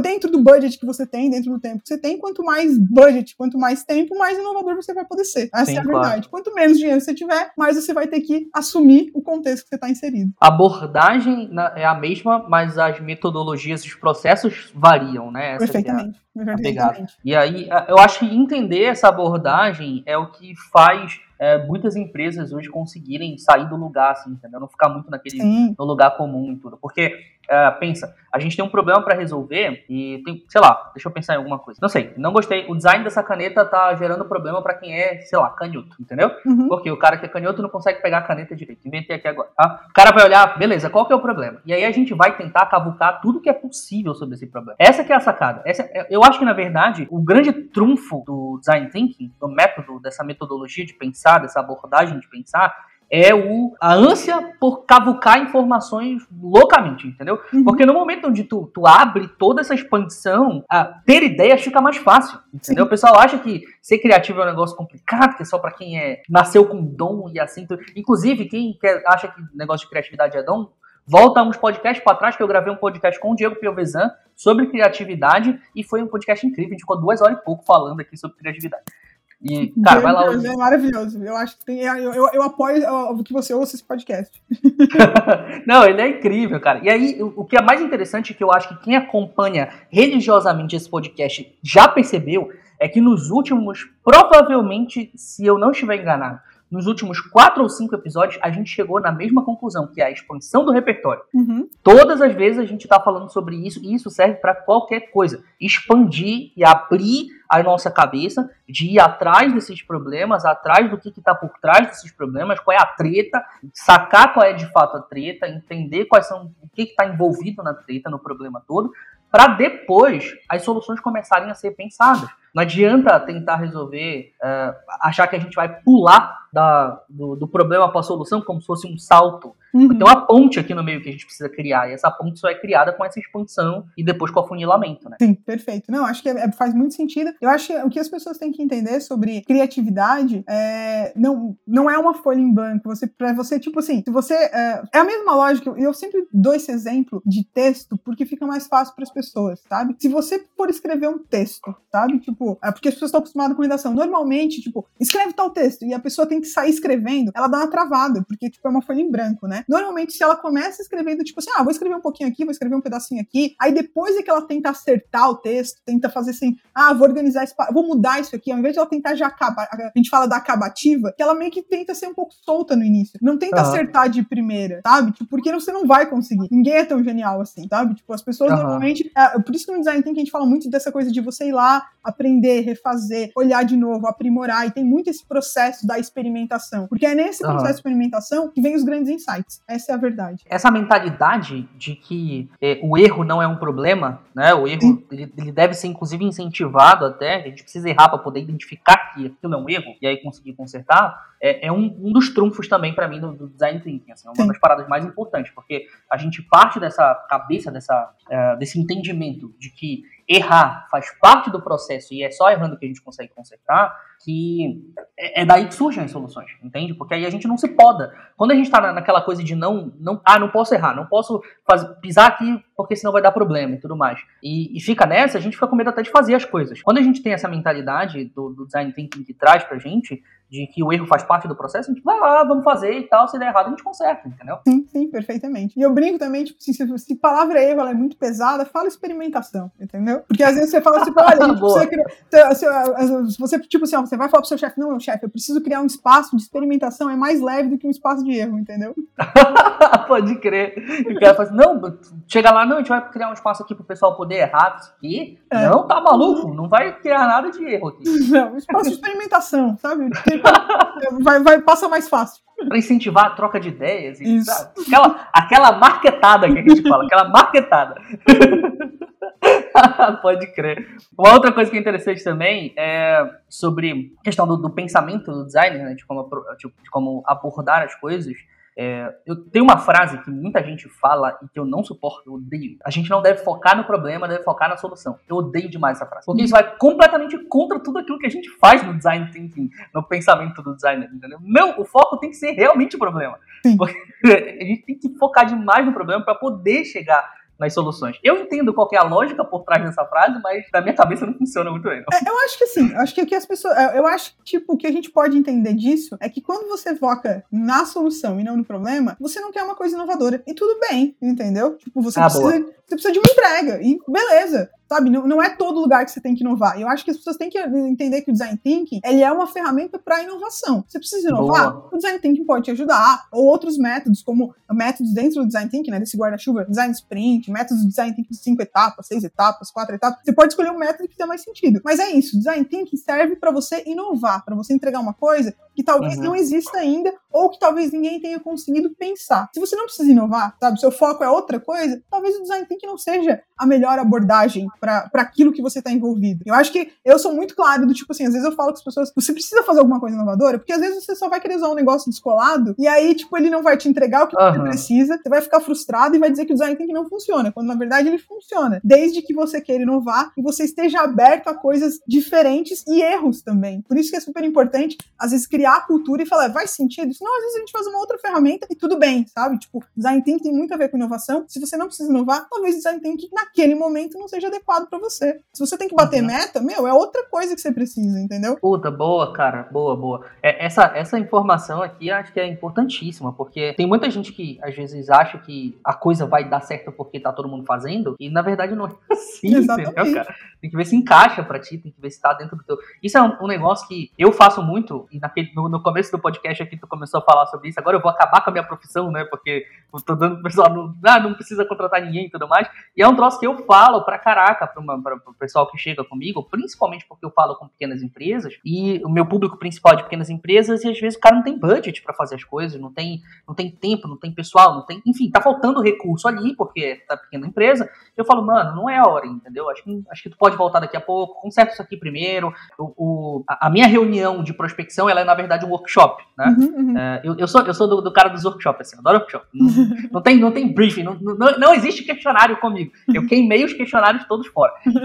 dentro do budget que você tem, dentro do tempo que você tem, quanto mais budget, quanto mais tempo, mais inovador você vai poder ser. Essa Sim, é a claro. verdade. Quanto menos dinheiro você tiver, mais você vai ter que assumir o contexto que você está inserido. A abordagem é a mesma, mas as metodologias, os processos variam, né? Essa Perfeitamente. É a, a pegada. E aí, eu acho que entender essa abordagem é o que faz é, muitas empresas hoje conseguirem sair do lugar, assim, entendeu? Não ficar muito naquele no lugar comum e tudo. Porque Uh, pensa, a gente tem um problema para resolver e tem, sei lá, deixa eu pensar em alguma coisa. Não sei, não gostei. O design dessa caneta tá gerando problema para quem é, sei lá, canhoto, entendeu? Uhum. Porque o cara que é canhoto não consegue pegar a caneta direito. Inventei aqui agora, tá? O cara vai olhar, beleza, qual que é o problema? E aí a gente vai tentar cavucar tudo que é possível sobre esse problema. Essa que é a sacada. Essa, é, eu acho que, na verdade, o grande trunfo do design thinking, do método, dessa metodologia de pensar, dessa abordagem de pensar, é o, a ânsia por cavucar informações loucamente, entendeu? Uhum. Porque no momento onde tu, tu abre toda essa expansão, a ter ideias fica mais fácil, entendeu? Sim. O pessoal acha que ser criativo é um negócio complicado, que é só para quem é nasceu com dom e assim. Tu... Inclusive, quem quer, acha que negócio de criatividade é dom, volta uns podcasts para trás, que eu gravei um podcast com o Diego Piovesan sobre criatividade e foi um podcast incrível. A gente ficou duas horas e pouco falando aqui sobre criatividade. E, cara, vai lá. É maravilhoso. Eu acho que tem. Eu, eu, eu apoio que você ouça esse podcast. Não, ele é incrível, cara. E aí, o, o que é mais interessante, que eu acho que quem acompanha religiosamente esse podcast já percebeu, é que nos últimos, provavelmente, se eu não estiver enganado, nos últimos quatro ou cinco episódios, a gente chegou na mesma conclusão, que é a expansão do repertório. Uhum. Todas as vezes a gente está falando sobre isso, e isso serve para qualquer coisa. Expandir e abrir a nossa cabeça, de ir atrás desses problemas, atrás do que está por trás desses problemas, qual é a treta, sacar qual é de fato a treta, entender quais são o que está envolvido na treta, no problema todo, para depois as soluções começarem a ser pensadas. Não adianta tentar resolver, uh, achar que a gente vai pular da, do, do problema para a solução como se fosse um salto. Uhum. Tem uma ponte aqui no meio que a gente precisa criar, e essa ponte só é criada com essa expansão e depois com o afunilamento, né? Sim, perfeito. Não, acho que é, faz muito sentido. Eu acho que o que as pessoas têm que entender sobre criatividade é, não, não é uma folha em branco. Você, pra você, tipo assim, se você. É, é a mesma lógica, eu sempre dou esse exemplo de texto porque fica mais fácil para as pessoas, sabe? Se você for escrever um texto, sabe? Tipo, é porque as pessoas estão acostumadas com redação. Normalmente, tipo, escreve tal texto e a pessoa tem que sair escrevendo, ela dá uma travada, porque, tipo, é uma folha em branco, né? Normalmente, se ela começa escrevendo, tipo assim, ah, vou escrever um pouquinho aqui, vou escrever um pedacinho aqui, aí depois é que ela tenta acertar o texto, tenta fazer assim, ah, vou organizar, vou mudar isso aqui, ao invés de ela tentar já acabar, a gente fala da acabativa, que ela meio que tenta ser um pouco solta no início. Não tenta uhum. acertar de primeira, sabe? Tipo, porque você não vai conseguir. Ninguém é tão genial assim, sabe? Tipo, as pessoas uhum. normalmente. É, por isso que no design tem que a gente fala muito dessa coisa de você ir lá, aprender, refazer, olhar de novo, aprimorar, e tem muito esse processo da experimentação. Porque é nesse uhum. processo de experimentação que vem os grandes insights. Essa é a verdade. Essa mentalidade de que é, o erro não é um problema, né? O erro ele, ele, deve ser inclusive incentivado até. A gente precisa errar para poder identificar que aquilo é um erro e aí conseguir consertar. É, é um, um, dos trunfos também para mim do, do, design thinking. Assim, é uma Sim. das paradas mais importantes, porque a gente parte dessa cabeça, dessa, uh, desse entendimento de que errar faz parte do processo e é só errando que a gente consegue consertar, que é, é daí que surgem as soluções, entende? Porque aí a gente não se poda. Quando a gente tá naquela coisa de não, não ah, não posso errar, não posso fazer, pisar aqui porque senão vai dar problema e tudo mais. E, e, fica nessa, a gente fica com medo até de fazer as coisas. Quando a gente tem essa mentalidade do, do design thinking que traz pra gente, de que o erro faz parte do processo, a gente vai lá, vamos fazer e tal, se der errado a gente conserta, entendeu? Sim, sim, perfeitamente. E eu brinco também, tipo assim, se, se palavra erro é muito pesada, fala experimentação, entendeu? Porque às vezes você fala assim, olha, a gente precisa criar, se, se, você, tipo assim, ó, você vai falar pro seu chefe, não, meu chefe, eu preciso criar um espaço de experimentação, é mais leve do que um espaço de erro, entendeu? Pode crer. E o cara fala assim, não, chega lá, não, a gente vai criar um espaço aqui pro pessoal poder errar, isso aqui. É. Não, tá maluco, não vai criar nada de erro aqui. Não, um espaço de experimentação, sabe? vai, vai, passa mais fácil. Para incentivar a troca de ideias. E, aquela, aquela marketada que a gente fala, aquela marketada. Pode crer. Uma outra coisa que é interessante também é sobre a questão do, do pensamento do designer, né, de, como, de como abordar as coisas. É, eu tenho uma frase que muita gente fala e que eu não suporto, eu odeio. A gente não deve focar no problema, deve focar na solução. Eu odeio demais essa frase. Porque isso vai completamente contra tudo aquilo que a gente faz no design thinking, no pensamento do designer, entendeu? Não, o foco tem que ser realmente o problema. A gente tem que focar demais no problema para poder chegar nas soluções. Eu entendo qual é a lógica por trás dessa frase, mas na minha cabeça não funciona muito bem. É, eu acho que assim, eu acho que o que as pessoas. Eu acho que, tipo, o que a gente pode entender disso é que quando você foca na solução e não no problema, você não quer uma coisa inovadora. E tudo bem, entendeu? Tipo, você, ah, precisa, você precisa de uma entrega. E beleza. Sabe, não, não é todo lugar que você tem que inovar. Eu acho que as pessoas têm que entender que o design thinking ele é uma ferramenta para inovação. Você precisa inovar, Boa. o design thinking pode te ajudar, ou outros métodos, como métodos dentro do design thinking, né, desse guarda-chuva, design sprint, métodos de design thinking de cinco etapas, seis etapas, quatro etapas. Você pode escolher um método que dê mais sentido. Mas é isso, design thinking serve para você inovar, para você entregar uma coisa que talvez uhum. não exista ainda ou que talvez ninguém tenha conseguido pensar. Se você não precisa inovar, sabe, seu foco é outra coisa, talvez o design thinking não seja a melhor abordagem para aquilo que você está envolvido. Eu acho que eu sou muito claro do tipo assim, às vezes eu falo com as pessoas, você precisa fazer alguma coisa inovadora, porque às vezes você só vai querer usar um negócio descolado e aí, tipo, ele não vai te entregar o que uhum. você precisa, você vai ficar frustrado e vai dizer que o design thinking não funciona, quando na verdade ele funciona. Desde que você queira inovar e você esteja aberto a coisas diferentes e erros também. Por isso que é super importante, às vezes, criar a cultura e falar, vai sentido? Senão, às vezes, a gente faz uma outra ferramenta e tudo bem, sabe? Tipo, design thinking tem muito a ver com inovação. Se você não precisa inovar, talvez design thinking naquele momento não seja adequado para você. Se você tem que bater uhum. meta, meu, é outra coisa que você precisa, entendeu? Puta, boa, cara, boa, boa. É, essa, essa informação aqui acho que é importantíssima, porque tem muita gente que às vezes acha que a coisa vai dar certo porque tá todo mundo fazendo, e na verdade não é assim, entendeu, cara? Tem que ver se encaixa para ti, tem que ver se tá dentro do teu. Isso é um, um negócio que eu faço muito, e naquele, no, no, começo do podcast aqui tu começou a falar sobre isso, agora eu vou acabar com a minha profissão, né? Porque eu tô dando pro pessoal, não, ah, não precisa contratar ninguém e tudo mais. E é um troço que eu falo pra caraca pra, pro pessoal que chega comigo, principalmente porque eu falo com pequenas empresas, e o meu público principal é de pequenas empresas, e às vezes o cara não tem budget para fazer as coisas, não tem, não tem tempo, não tem pessoal, não tem. Enfim, tá faltando recurso ali, porque tá pequena empresa. Eu falo, mano, não é a hora, entendeu? Acho que, acho que tu pode voltar daqui a pouco, conserta isso aqui primeiro. O, o a, minha reunião de prospecção, ela é, na verdade, um workshop, né? Uhum, uhum. É, eu, eu, sou, eu sou do, do cara dos workshops, assim, adoro workshop. Não, não, tem, não tem briefing, não, não, não existe questionário comigo. Eu queimei os questionários todos fora.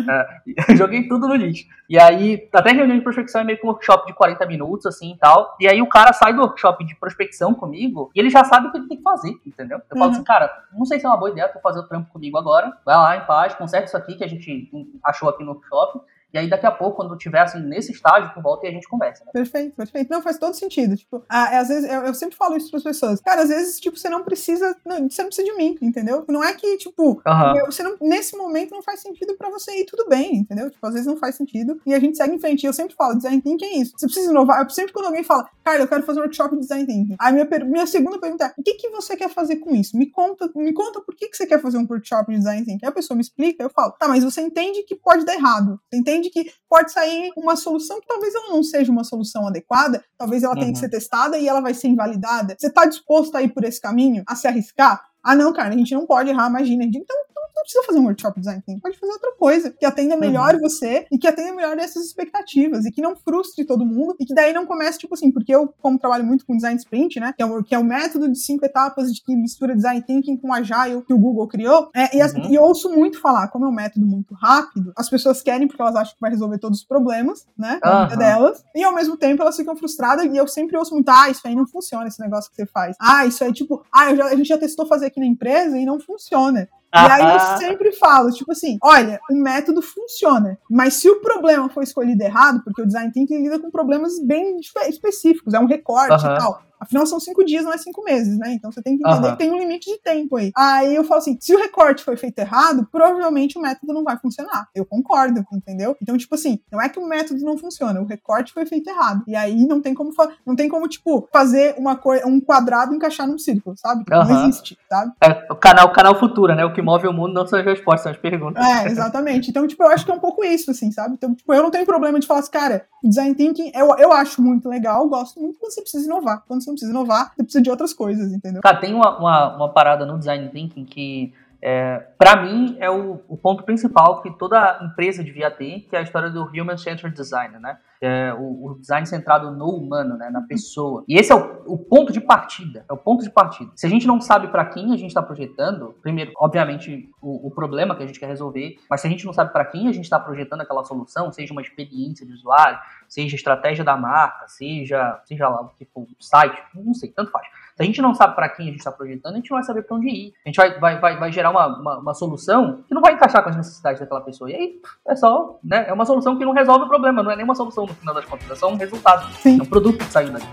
É, joguei tudo no lixo. E aí, até reunião de prospecção é meio que um workshop de 40 minutos, assim, e tal. E aí o cara sai do workshop de prospecção comigo e ele já sabe o que ele tem que fazer, entendeu? Eu uhum. falo assim, cara, não sei se é uma boa ideia tu fazer o trampo comigo agora. Vai lá em paz, conserta isso aqui que a gente achou aqui no workshop. E aí, daqui a pouco, quando tiver assim, nesse estágio, tu volta e a gente conversa. Né? Perfeito, perfeito. Não, faz todo sentido. Tipo, é, às vezes, eu, eu, sempre falo isso para as pessoas. Cara, às vezes, tipo, você não precisa. Não, você não precisa de mim, entendeu? Não é que, tipo, eu, você não, nesse momento não faz sentido para você e tudo bem, entendeu? Tipo, às vezes não faz sentido e a gente segue em frente. E eu sempre falo, design thinking é isso. Você precisa inovar. Eu sempre quando alguém fala, cara, eu quero fazer um workshop de design thinking. Aí minha, minha segunda pergunta é: o que, que você quer fazer com isso? Me conta, me conta por que, que você quer fazer um workshop de design thinking. Aí a pessoa me explica, eu falo, tá, mas você entende que pode dar errado. Você entende que pode sair uma solução que talvez ela não seja uma solução adequada, talvez ela uhum. tenha que uhum. ser testada e ela vai ser invalidada. Você está disposto a ir por esse caminho, a se arriscar? Ah, não, cara, a gente não pode errar, imagina. Então, então não precisa fazer um workshop design thinking, pode fazer outra coisa que atenda melhor uhum. você e que atenda melhor essas expectativas e que não frustre todo mundo e que daí não comece, tipo assim, porque eu, como trabalho muito com design sprint, né, que é o, que é o método de cinco etapas de que mistura design thinking com agile que o Google criou, é, e, as, uhum. e eu ouço muito falar, como é um método muito rápido, as pessoas querem porque elas acham que vai resolver todos os problemas, né, na uhum. vida delas, e ao mesmo tempo elas ficam frustradas e eu sempre ouço muito, ah, isso aí não funciona, esse negócio que você faz. Ah, isso aí, tipo, ah, já, a gente já testou fazer aqui na empresa e não funciona. E aí eu sempre falo, tipo assim, olha, o método funciona, mas se o problema foi escolhido errado, porque o design thinking lida com problemas bem específicos, é um recorte e tal. Afinal, são cinco dias, não é cinco meses, né? Então você tem que entender uhum. que tem um limite de tempo aí. Aí eu falo assim: se o recorte foi feito errado, provavelmente o método não vai funcionar. Eu concordo, entendeu? Então, tipo assim, não é que o método não funciona, o recorte foi feito errado. E aí não tem como, não tem como tipo, fazer uma coisa, um quadrado encaixar num círculo, sabe? Uhum. Não existe, sabe? É o canal, o canal Futura, né? O que move o mundo não são as respostas, são as perguntas. É, exatamente. Então, tipo, eu acho que é um pouco isso, assim, sabe? Então, tipo, eu não tenho problema de falar assim, cara, design thinking eu, eu acho muito legal, gosto muito quando você precisa inovar. Quando você não precisa inovar, você precisa de outras coisas, entendeu? Cara, tem uma, uma, uma parada no design thinking que é, para mim é o, o, ponto principal que toda empresa devia ter, que é a história do Human Centered Design, né? É o, o, design centrado no humano, né? na pessoa. E esse é o, o, ponto de partida. É o ponto de partida. Se a gente não sabe para quem a gente está projetando, primeiro, obviamente, o, problema que a gente quer resolver, mas se a gente não sabe para quem a gente está projetando aquela solução, seja uma experiência de usuário, seja estratégia da marca, seja, seja lá o que for, site, não sei, tanto faz a gente não sabe para quem a gente está projetando, a gente não vai saber para onde ir. A gente vai, vai, vai, vai gerar uma, uma, uma, solução que não vai encaixar com as necessidades daquela pessoa. E aí é só, né? É uma solução que não resolve o problema, não é nenhuma solução no final das contas, é só um resultado. Sim. É um produto que saiu dali.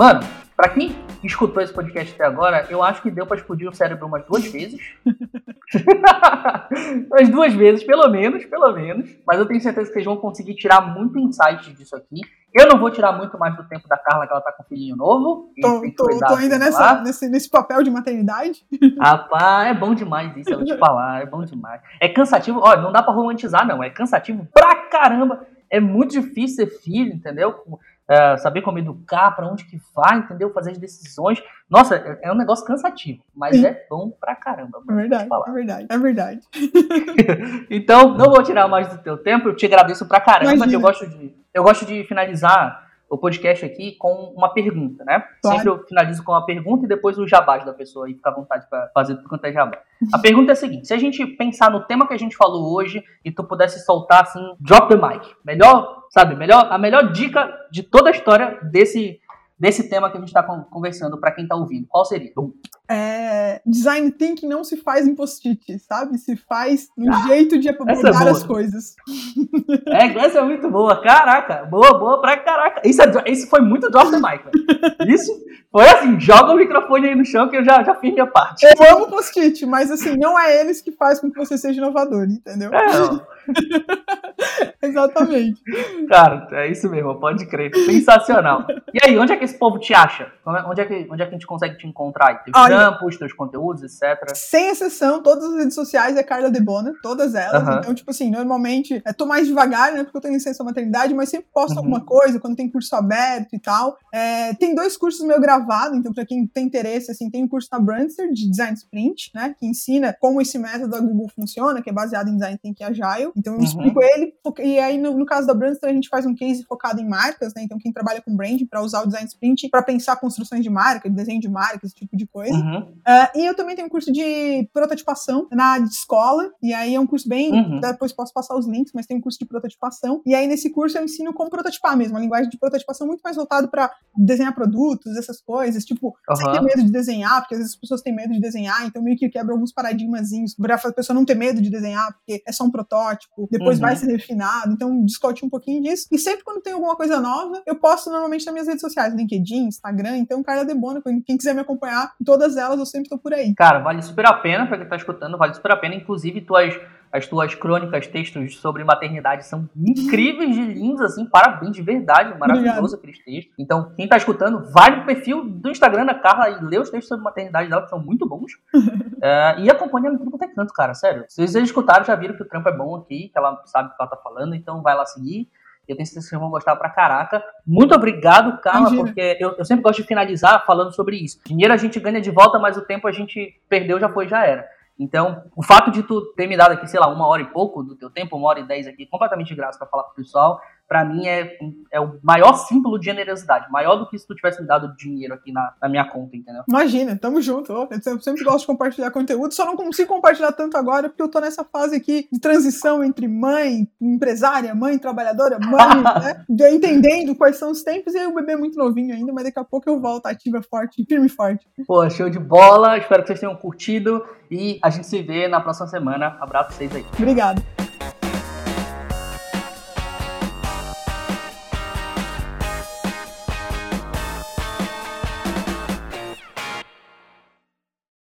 Mano, para quem escutou esse podcast até agora, eu acho que deu para explodir o cérebro umas duas vezes. umas duas vezes, pelo menos, pelo menos. Mas eu tenho certeza que vocês vão conseguir tirar muito insight disso aqui. Eu não vou tirar muito mais do tempo da Carla, que ela tá com um filhinho novo. Tô, tô, tô ainda nessa, nesse, nesse papel de maternidade. Rapaz, é bom demais isso, eu vou te falar, é bom demais. É cansativo, ó, não dá pra romantizar, não. É cansativo pra caramba. É muito difícil ser filho, entendeu? É, saber como educar, para onde que vai, entendeu? Fazer as decisões. Nossa, é, é um negócio cansativo, mas Sim. é bom pra caramba. É verdade, é verdade, é verdade. então, não vou tirar mais do teu tempo, eu te agradeço pra caramba, eu gosto de eu gosto de finalizar o podcast aqui com uma pergunta, né? Claro. Sempre eu finalizo com uma pergunta e depois o jabás da pessoa e fica à vontade para fazer tudo quanto é jabá. A pergunta é a seguinte: se a gente pensar no tema que a gente falou hoje e tu pudesse soltar assim, drop the mic, melhor, sabe, melhor, a melhor dica de toda a história desse desse tema que a gente está conversando para quem está ouvindo? Qual seria? É, design thinking não se faz em post-it, sabe? Se faz no ah, jeito de abordar é as coisas. É, essa é muito boa. Caraca, boa, boa pra caraca. Isso, é, isso foi muito drop the mic. Isso foi assim, joga o microfone aí no chão que eu já, já fiz minha parte. Eu amo post-it, mas assim, não é eles que faz com que você seja inovador, entendeu? É, Exatamente. Cara, é isso mesmo, pode crer. Sensacional. E aí, onde é que esse povo te acha? É, onde é que, onde é que a gente consegue te encontrar? Aí? Teus Olha, trampos, teus conteúdos, etc. Sem exceção, todas as redes sociais é Carla Debona, todas elas. Uhum. Então, tipo assim, normalmente, é, tô mais devagar, né, porque eu tenho licença maternidade, mas sempre posto uhum. alguma coisa, quando tem curso aberto e tal. É, tem dois cursos meu gravado, então pra quem tem interesse, assim, tem um curso na Brandster de Design Sprint, né, que ensina como esse método da Google funciona, que é baseado em Design Thinking Agile. Então, eu uhum. explico ele, e aí no, no caso da Brandster, a gente faz um case focado em marcas, né, então quem trabalha com branding para usar o Design Sprint para pensar construções de marca, desenho de marca, esse tipo de coisa. Uhum. Uh, e eu também tenho um curso de prototipação na escola, e aí é um curso bem. Uhum. Depois posso passar os links, mas tem um curso de prototipação. E aí nesse curso eu ensino como prototipar mesmo, uma linguagem de prototipação muito mais voltada para desenhar produtos, essas coisas, tipo, uhum. sem ter medo de desenhar, porque às vezes as pessoas têm medo de desenhar, então meio que quebra alguns paradigmazinhos para a pessoa não ter medo de desenhar, porque é só um protótipo, depois vai uhum. ser refinado, então discute um pouquinho disso. E sempre quando tem alguma coisa nova, eu posto normalmente nas minhas redes sociais, LinkedIn, Instagram, então Carla Debona, quem quiser me acompanhar, em todas elas eu sempre estou por aí. Cara, vale super a pena para quem está escutando, vale super a pena, inclusive tuas as tuas crônicas, textos sobre maternidade são incríveis de lindos, assim, parabéns, de verdade, maravilhoso aqueles textos. Então, quem tá escutando, vai no perfil do Instagram da Carla e lê os textos sobre maternidade dela, que são muito bons. é, e acompanha no tudo quanto é canto, cara, sério. Se vocês escutaram, já viram que o trampo é bom aqui, que ela sabe o que ela tá falando, então vai lá seguir. Eu tenho certeza que vocês vão gostar pra caraca. Muito obrigado, Carla, Imagina. porque eu, eu, sempre gosto de finalizar falando sobre isso. Dinheiro a gente ganha de volta, mas o tempo a gente perdeu, já foi, já era. Então, o fato de tu ter me dado aqui, sei lá, uma hora e pouco do teu tempo, uma hora e dez aqui, completamente de graça para falar pro pessoal, para mim é, é o maior símbolo de generosidade, maior do que se tu tivesse me dado dinheiro aqui na, na minha conta, entendeu? Imagina, tamo junto. Eu sempre gosto de compartilhar conteúdo, só não consigo compartilhar tanto agora porque eu tô nessa fase aqui de transição entre mãe, empresária, mãe, trabalhadora, mãe, né? Entendendo quais são os tempos e aí o bebê é muito novinho ainda, mas daqui a pouco eu volto ativa, forte, firme e forte. Pô, show de bola, espero que vocês tenham curtido e a gente se vê na próxima semana. Abraço vocês aí. Obrigado.